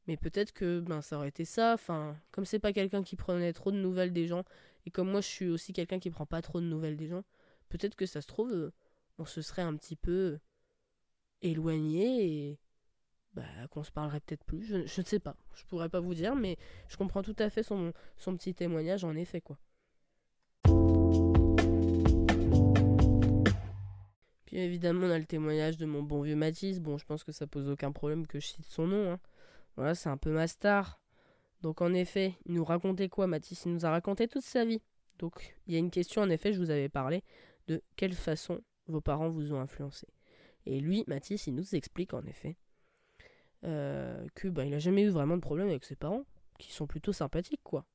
Speaker 1: Mais peut-être que ben, ça aurait été ça. Enfin, comme c'est pas quelqu'un qui prenait trop de nouvelles des gens, et comme moi je suis aussi quelqu'un qui prend pas trop de nouvelles des gens, peut-être que ça se trouve, euh, on se serait un petit peu éloigné et bah, qu'on se parlerait peut-être plus. Je, ne sais pas. Je pourrais pas vous dire, mais je comprends tout à fait son, petit témoignage en effet, quoi. Puis évidemment, on a le témoignage de mon bon vieux Mathis. Bon, je pense que ça pose aucun problème que je cite son nom. Hein. Voilà, c'est un peu ma star. Donc en effet, il nous racontait quoi, Mathis? Il nous a raconté toute sa vie. Donc il y a une question, en effet, je vous avais parlé de quelle façon vos parents vous ont influencé. Et lui, Mathis, il nous explique en effet euh, que bah, il a jamais eu vraiment de problème avec ses parents, qui sont plutôt sympathiques, quoi.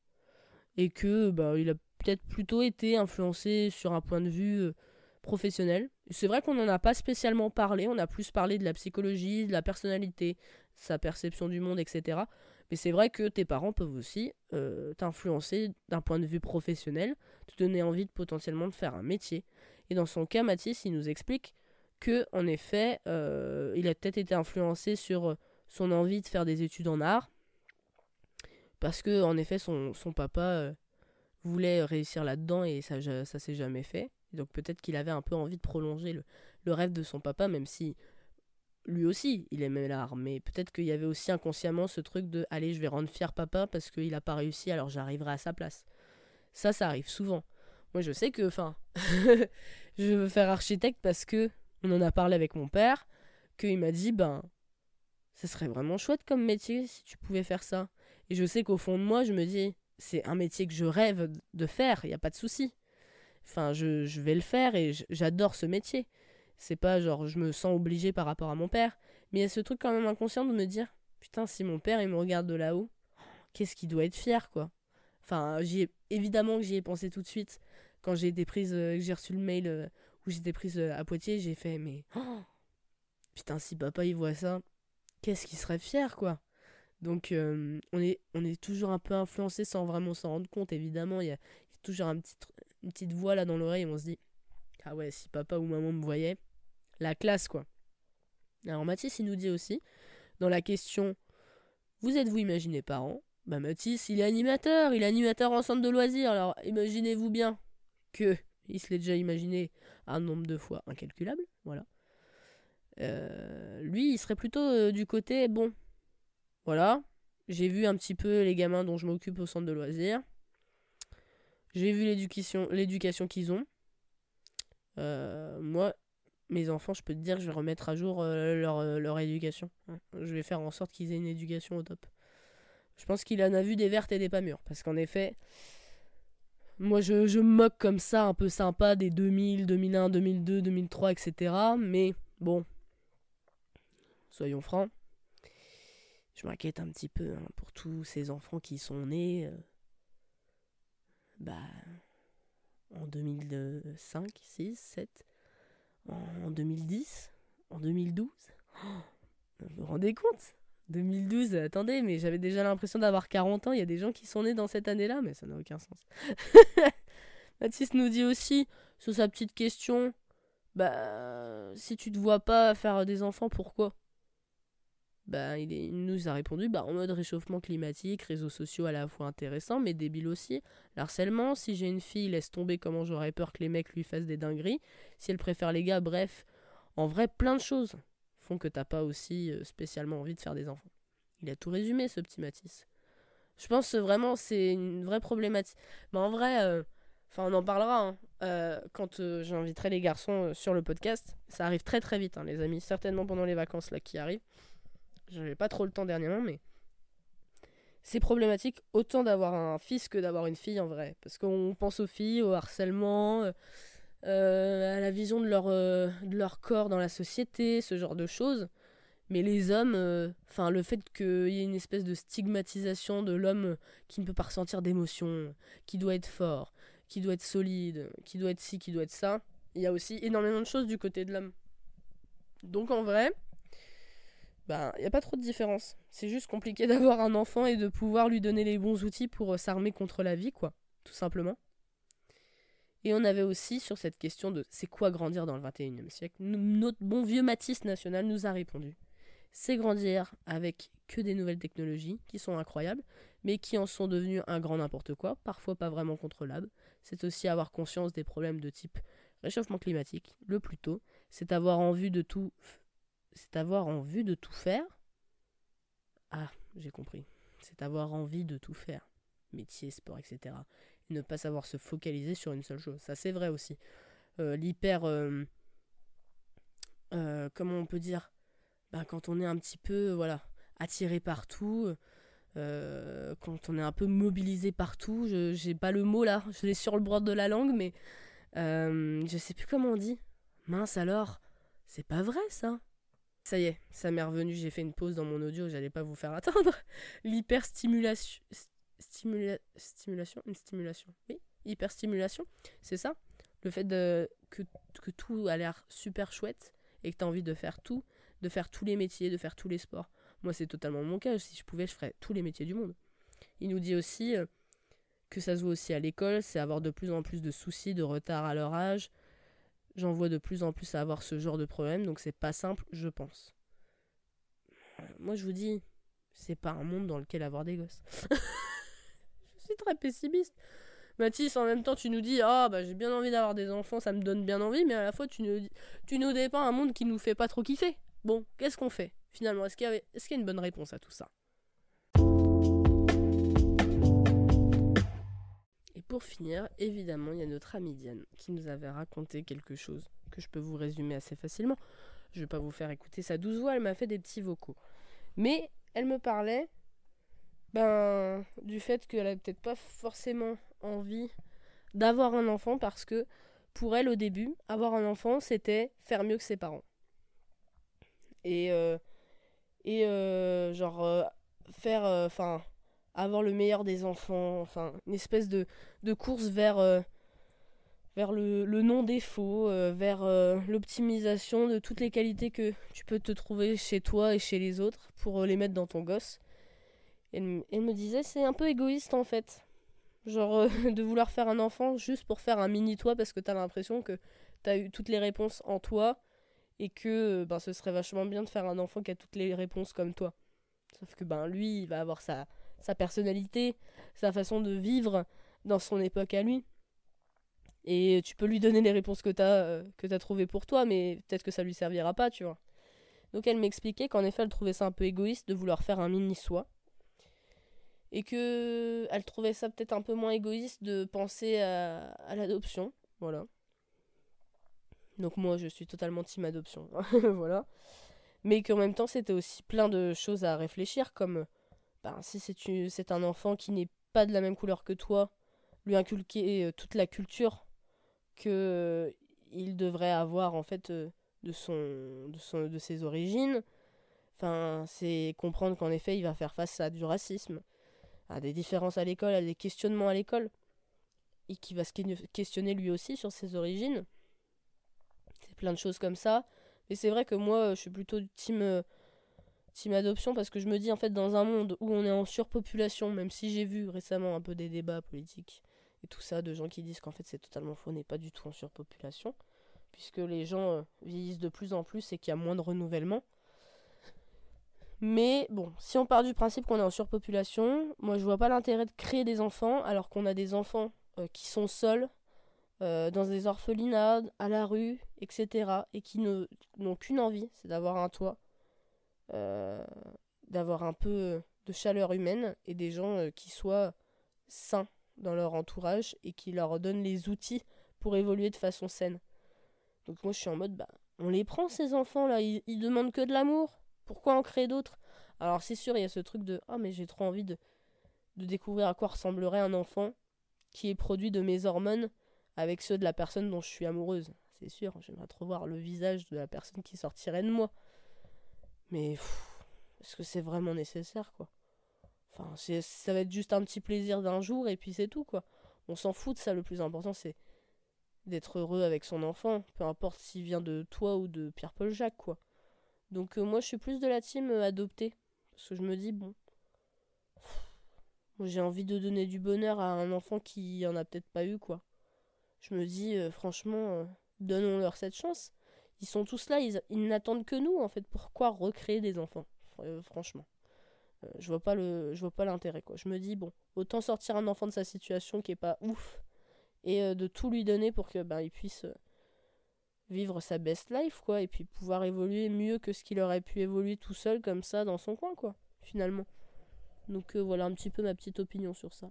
Speaker 1: Et que bah, il a peut-être plutôt été influencé sur un point de vue euh, professionnel. C'est vrai qu'on n'en a pas spécialement parlé, on a plus parlé de la psychologie, de la personnalité, sa perception du monde, etc. Mais c'est vrai que tes parents peuvent aussi euh, t'influencer d'un point de vue professionnel, te donner envie de potentiellement de faire un métier. Et dans son cas, Mathis, il nous explique que, en effet, euh, il a peut-être été influencé sur son envie de faire des études en art, parce que, en effet, son, son papa euh, voulait réussir là-dedans et ça, ça s'est jamais fait. Donc peut-être qu'il avait un peu envie de prolonger le, le rêve de son papa, même si lui aussi, il aimait l'art, mais peut-être qu'il y avait aussi inconsciemment ce truc de allez, je vais rendre fier papa parce qu'il n'a pas réussi, alors j'arriverai à sa place. Ça, ça arrive souvent. Moi, je sais que, enfin, je veux faire architecte parce que on en a parlé avec mon père, qu'il m'a dit, ben, ce serait vraiment chouette comme métier si tu pouvais faire ça. Et je sais qu'au fond de moi, je me dis, c'est un métier que je rêve de faire, il n'y a pas de souci. Enfin, je, je vais le faire et j'adore ce métier. C'est pas genre je me sens obligé par rapport à mon père, mais il y a ce truc quand même inconscient de me dire putain si mon père il me regarde de là-haut, qu'est-ce qu'il doit être fier quoi. Enfin, évidemment que j'y ai pensé tout de suite quand j'ai été prise euh, j'ai reçu le mail euh, où j'étais prise euh, à Poitiers, j'ai fait mais putain si papa il voit ça, qu'est-ce qu'il serait fier quoi. Donc on, est, on est toujours un peu influencé sans vraiment s'en rendre compte, évidemment. Il y a, toujours un une petite voix là dans l'oreille, on se dit Ah ouais, si papa ou maman me voyait, la classe, quoi. Alors Mathis, il nous dit aussi, dans la question Vous êtes-vous imaginé parent? Bah Mathis, il est animateur, il est animateur en centre de loisirs, alors imaginez-vous bien que il se l'est déjà imaginé un nombre de fois incalculable, voilà. Euh, lui, il serait plutôt euh, du côté, bon, voilà, j'ai vu un petit peu les gamins dont je m'occupe au centre de loisirs. J'ai vu l'éducation, qu'ils ont. Euh, moi, mes enfants, je peux te dire que je vais remettre à jour leur, leur, éducation. Je vais faire en sorte qu'ils aient une éducation au top. Je pense qu'il en a vu des vertes et des pas mûres. Parce qu'en effet, moi je, je me moque comme ça, un peu sympa, des 2000, 2001, 2002, 2003, etc. Mais bon, soyons francs, je m'inquiète un petit peu hein, pour tous ces enfants qui sont nés euh, bah, en 2005, 6, 7 en 2010, en 2012. vous vous rendez compte? 2012, attendez, mais j'avais déjà l'impression d'avoir 40 ans. Il y a des gens qui sont nés dans cette année-là, mais ça n'a aucun sens. Mathis nous dit aussi, sur sa petite question, bah, si tu te vois pas faire des enfants, pourquoi? Bah, il, nous a répondu bah, en mode réchauffement climatique, réseaux sociaux à la fois intéressants mais débiles aussi. L'harcèlement, si j'ai une fille, laisse tomber comment j'aurais peur que les mecs lui fassent des dingueries. Si elle préfère les gars, bref, en vrai, plein de choses. Font que t'as pas aussi spécialement envie de faire des enfants. Il a tout résumé, ce petit Matisse. Je pense vraiment c'est une vraie problématique. Mais en vrai, enfin on en parlera hein, quand j'inviterai les garçons sur le podcast. Ça arrive très très vite, hein, les amis. Certainement pendant les vacances là qui arrivent. J'avais pas trop le temps dernièrement, mais c'est problématique autant d'avoir un fils que d'avoir une fille en vrai. Parce qu'on pense aux filles, au harcèlement, euh, euh, à la vision de leur, euh, de leur corps dans la société, ce genre de choses. Mais les hommes, enfin le fait qu'il y ait une espèce de stigmatisation de l'homme qui ne peut pas ressentir d'émotions, qui doit être fort, qui doit être solide, qui doit être ci, qui doit être ça, il y a aussi énormément de choses du côté de l'homme. Donc en vrai, bah, il n'y a pas trop de différence. C'est juste compliqué d'avoir un enfant et de pouvoir lui donner les bons outils pour euh, s'armer contre la vie, quoi, tout simplement. Et on avait aussi sur cette question de c'est quoi grandir dans le 21e siècle, notre bon vieux Matisse National nous a répondu. C'est grandir avec que des nouvelles technologies qui sont incroyables, mais qui en sont devenues un grand n'importe quoi, parfois pas vraiment contrôlables. C'est aussi avoir conscience des problèmes de type réchauffement climatique, le plus tôt. C'est avoir en vue de tout c'est avoir envie de tout faire. Ah, j'ai compris. C'est avoir envie de tout faire. Métier, sport, etc. Ne pas savoir se focaliser sur une seule chose. Ça, c'est vrai aussi. Euh, l'hyper. Euh, euh, comment on peut dire? Ben, Quand on est un petit peu voilà, attiré partout. quand on est un peu mobilisé partout. Je j'ai pas le mot là. Je l'ai sur le bord de la langue, mais. je sais plus comment on dit. Mince alors. C'est pas vrai ça? Ça y est, ça m'est revenu, j'ai fait une pause dans mon audio, j'allais pas vous faire attendre. L'hyperstimulation. Stimulation Une stimulation Oui, hyperstimulation, c'est ça Le fait de, que, que tout a l'air super chouette et que tu as envie de faire tout, de faire tous les métiers, de faire tous les sports. Moi, c'est totalement mon cas. Si je pouvais, je ferais tous les métiers du monde. Il nous dit aussi euh, que ça se voit aussi à l'école, c'est avoir de plus en plus de soucis, de retard à leur âge, J'en vois de plus en plus à avoir ce genre de problème, donc c'est pas simple, je pense. Moi, je vous dis, c'est pas un monde dans lequel avoir des gosses. très pessimiste. Mathis, en même temps, tu nous dis Ah, bah j'ai bien envie d'avoir des enfants, ça me donne bien envie, mais à la fois, tu nous, tu un monde qui nous fait pas trop kiffer. Bon, qu'est-ce qu'on fait finalement? Est-ce qu'il y, a une bonne réponse à tout ça? Pour finir, évidemment, il y a notre amie Diane qui nous avait raconté quelque chose que je peux vous résumer assez facilement. Je vais pas vous faire écouter sa douce voix, elle m'a fait des petits vocaux. Mais elle me parlait ben, du fait qu'elle n'avait peut-être pas forcément envie d'avoir un enfant parce que pour elle au début, avoir un enfant c'était faire mieux que ses parents. Et, euh, et euh, genre euh, faire, avoir le meilleur des enfants, enfin une espèce de, course vers, le, non-défaut, vers l'optimisation de toutes les qualités que tu peux te trouver chez toi et chez les autres pour les mettre dans ton gosse. Elle, me disait c'est un peu égoïste en fait. Genre de vouloir faire un enfant juste pour faire un mini toi parce que t'as l'impression que t'as eu toutes les réponses en toi et que ben, ce serait vachement bien de faire un enfant qui a toutes les réponses comme toi. Sauf que ben lui il va avoir sa sa personnalité, sa façon de vivre dans son époque à lui. Et tu peux lui donner les réponses que tu as, euh, que as trouvées pour toi, mais peut-être que ça lui servira pas, tu vois. Donc elle m'expliquait qu'en effet, elle trouvait ça un peu égoïste de vouloir faire un mini-soi. Et que elle trouvait ça peut-être un peu moins égoïste de penser à, l'adoption. Voilà. Donc moi, je suis totalement team adoption. voilà. Mais qu'en même temps, c'était aussi plein de choses à réfléchir, comme ben, si c'est un enfant qui n'est pas de la même couleur que toi, lui inculquer euh, toute la culture que euh, devrait avoir en fait euh, de son de son de ses origines. Enfin, c'est comprendre qu'en effet, il va faire face à du racisme, à des différences à l'école, à des questionnements à l'école et qui va se questionner lui aussi sur ses origines. C'est plein de choses comme ça. Mais c'est vrai que moi, je suis plutôt team team adoption parce que je me dis en fait dans un monde où on est en surpopulation, même si j'ai vu récemment un peu des débats politiques et tout ça de gens qui disent qu'en fait c'est totalement faux, on n'est pas du tout en surpopulation puisque les gens euh, vieillissent de plus en plus et qu'il y a moins de renouvellement. Mais bon, si on part du principe qu'on est en surpopulation, moi je vois pas l'intérêt de créer des enfants alors qu'on a des enfants euh, qui sont seuls, euh, dans des orphelinats, à la rue, etc. Et qui n'ont qu'une envie, c'est d'avoir un toit, euh, d'avoir un peu de chaleur humaine et des gens qui soient sains dans leur entourage et qui leur donnent les outils pour évoluer de façon saine. Donc moi je suis en mode, bah, on les prend ces enfants là, ils, ils demandent que de l'amour. Pourquoi en créer d'autres? Alors c'est sûr, il y a ce truc de, ah mais j'ai trop envie de, de découvrir à quoi ressemblerait un enfant qui est produit de mes hormones avec ceux de la personne dont je suis amoureuse. C'est sûr, j'aimerais trop voir le visage de la personne qui sortirait de moi. Mais est-ce que c'est vraiment nécessaire, quoi? Enfin, ça va être juste un petit plaisir d'un jour et puis c'est tout, quoi. On s'en fout de ça, le plus important c'est d'être heureux avec son enfant, peu importe s'il vient de toi ou de Pierre-Paul Jacques, quoi. Donc euh, moi je suis plus de la team euh, adoptée, parce que je me dis, bon, j'ai envie de donner du bonheur à un enfant qui en a peut-être pas eu, quoi je me dis, euh, franchement, donnons-leur cette chance. Ils sont tous là, ils, n'attendent que nous, en fait. Pourquoi recréer des enfants Franchement. je vois pas je vois pas l'intérêt quoi je me dis bon autant sortir un enfant de sa situation qui est pas ouf et de tout lui donner pour que ben il puisse vivre sa best life quoi et puis pouvoir évoluer mieux que ce qu'il aurait pu évoluer tout seul comme ça dans son coin quoi finalement. Donc voilà un petit peu ma petite opinion sur ça.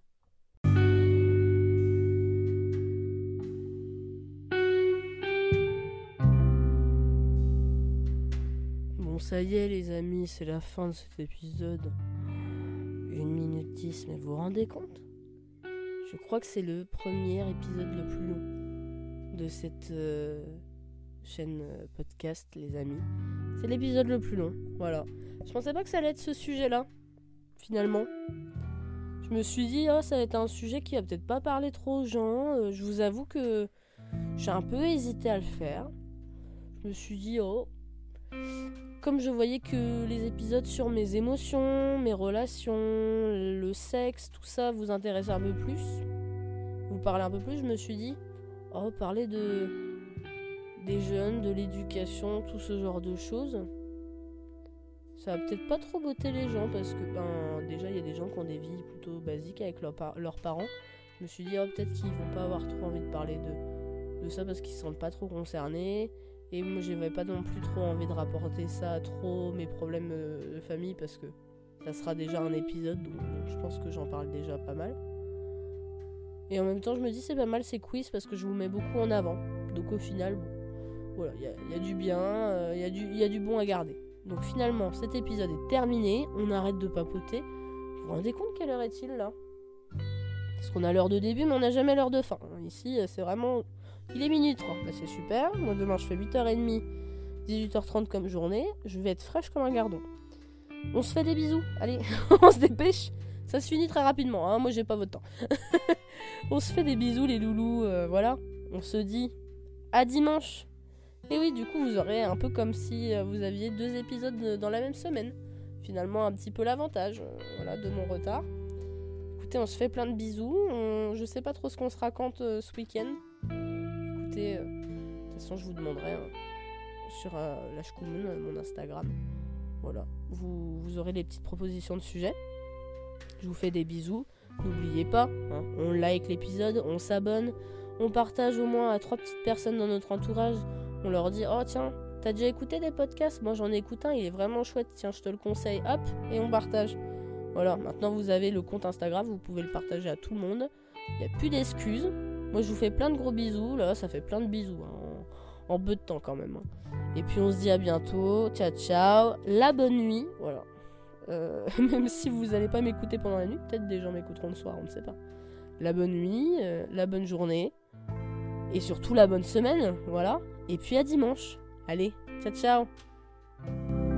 Speaker 1: Ça y est les amis, c'est la fin de cet épisode. Une minute dix, mais vous vous rendez compte? Je crois que c'est le premier épisode le plus long de cette euh, chaîne euh, podcast, les amis. C'est l'épisode le plus long, voilà. Je pensais pas que ça allait être ce sujet-là, finalement. Je me suis dit, oh, ça va être un sujet qui va peut-être pas parler trop aux gens. Euh, je vous avoue que j'ai un peu hésité à le faire. Je me suis dit, oh, comme je voyais que les épisodes sur mes émotions, mes relations, le sexe, tout ça vous intéressait un peu plus, vous parlez un peu plus, je me suis dit, oh, parler de des jeunes, de l'éducation, tout ce genre de choses, ça va peut-être pas trop botter les gens parce que ben déjà il y a des gens qui ont des vies plutôt basiques avec leurs parents. Je me suis dit oh, peut-être qu'ils vont pas avoir trop envie de parler de, ça parce qu'ils se sentent pas trop concernés. Et moi, j'avais pas non plus trop envie de rapporter ça à trop mes problèmes euh, de famille parce que ça sera déjà un épisode, donc je pense que j'en parle déjà pas mal. Et en même temps, je me dis c'est pas mal ces quiz parce que je vous mets beaucoup en avant. Donc au final, voilà, il y, a du bien, euh, il y, y, a du bon à garder. Donc finalement, cet épisode est terminé, on arrête de papoter. Vous vous rendez compte quelle heure est-il là? Parce qu'on a l'heure de début, mais on n'a jamais l'heure de fin. Ici, c'est vraiment il est minuit 30, bah, c'est super. Moi demain je fais 8h30, 18h30 comme journée. Je vais être fraîche comme un gardon. On se fait des bisous. Allez, on se dépêche. Ça se finit très rapidement, hein. moi j'ai pas votre temps. on se fait des bisous les loulous, euh, voilà. On se dit à dimanche. Et oui, du coup vous aurez un peu comme si euh, vous aviez deux épisodes dans la même semaine. Finalement un petit peu l'avantage, euh, voilà, de mon retard. Écoutez, on se fait plein de bisous. Je sais pas trop ce qu'on se raconte ce week-end. Euh, de toute façon, je vous demanderai hein, sur euh, la euh, mon Instagram. Voilà, vous, aurez des petites propositions de sujets. Je vous fais des bisous. N'oubliez pas, hein, on like l'épisode, on s'abonne, on partage au moins à trois petites personnes dans notre entourage. On leur dit Oh, tiens, t'as déjà écouté des podcasts? Moi, j'en écoute un, il est vraiment chouette. Tiens, je te le conseille. Hop, et on partage. Voilà, maintenant vous avez le compte Instagram, vous pouvez le partager à tout le monde. Il n'y a plus d'excuses. Moi, je vous fais plein de gros bisous. Là, ça fait plein de bisous. Hein, en, peu de temps, quand même. Hein. Et puis, on se dit à bientôt. Ciao, ciao. La bonne nuit. Voilà. Euh, même si vous n'allez pas m'écouter pendant la nuit, peut-être des gens m'écouteront le soir, on ne sait pas. La bonne nuit, euh, la bonne journée. Et surtout la bonne semaine, voilà. Et puis à dimanche. Allez, ciao ciao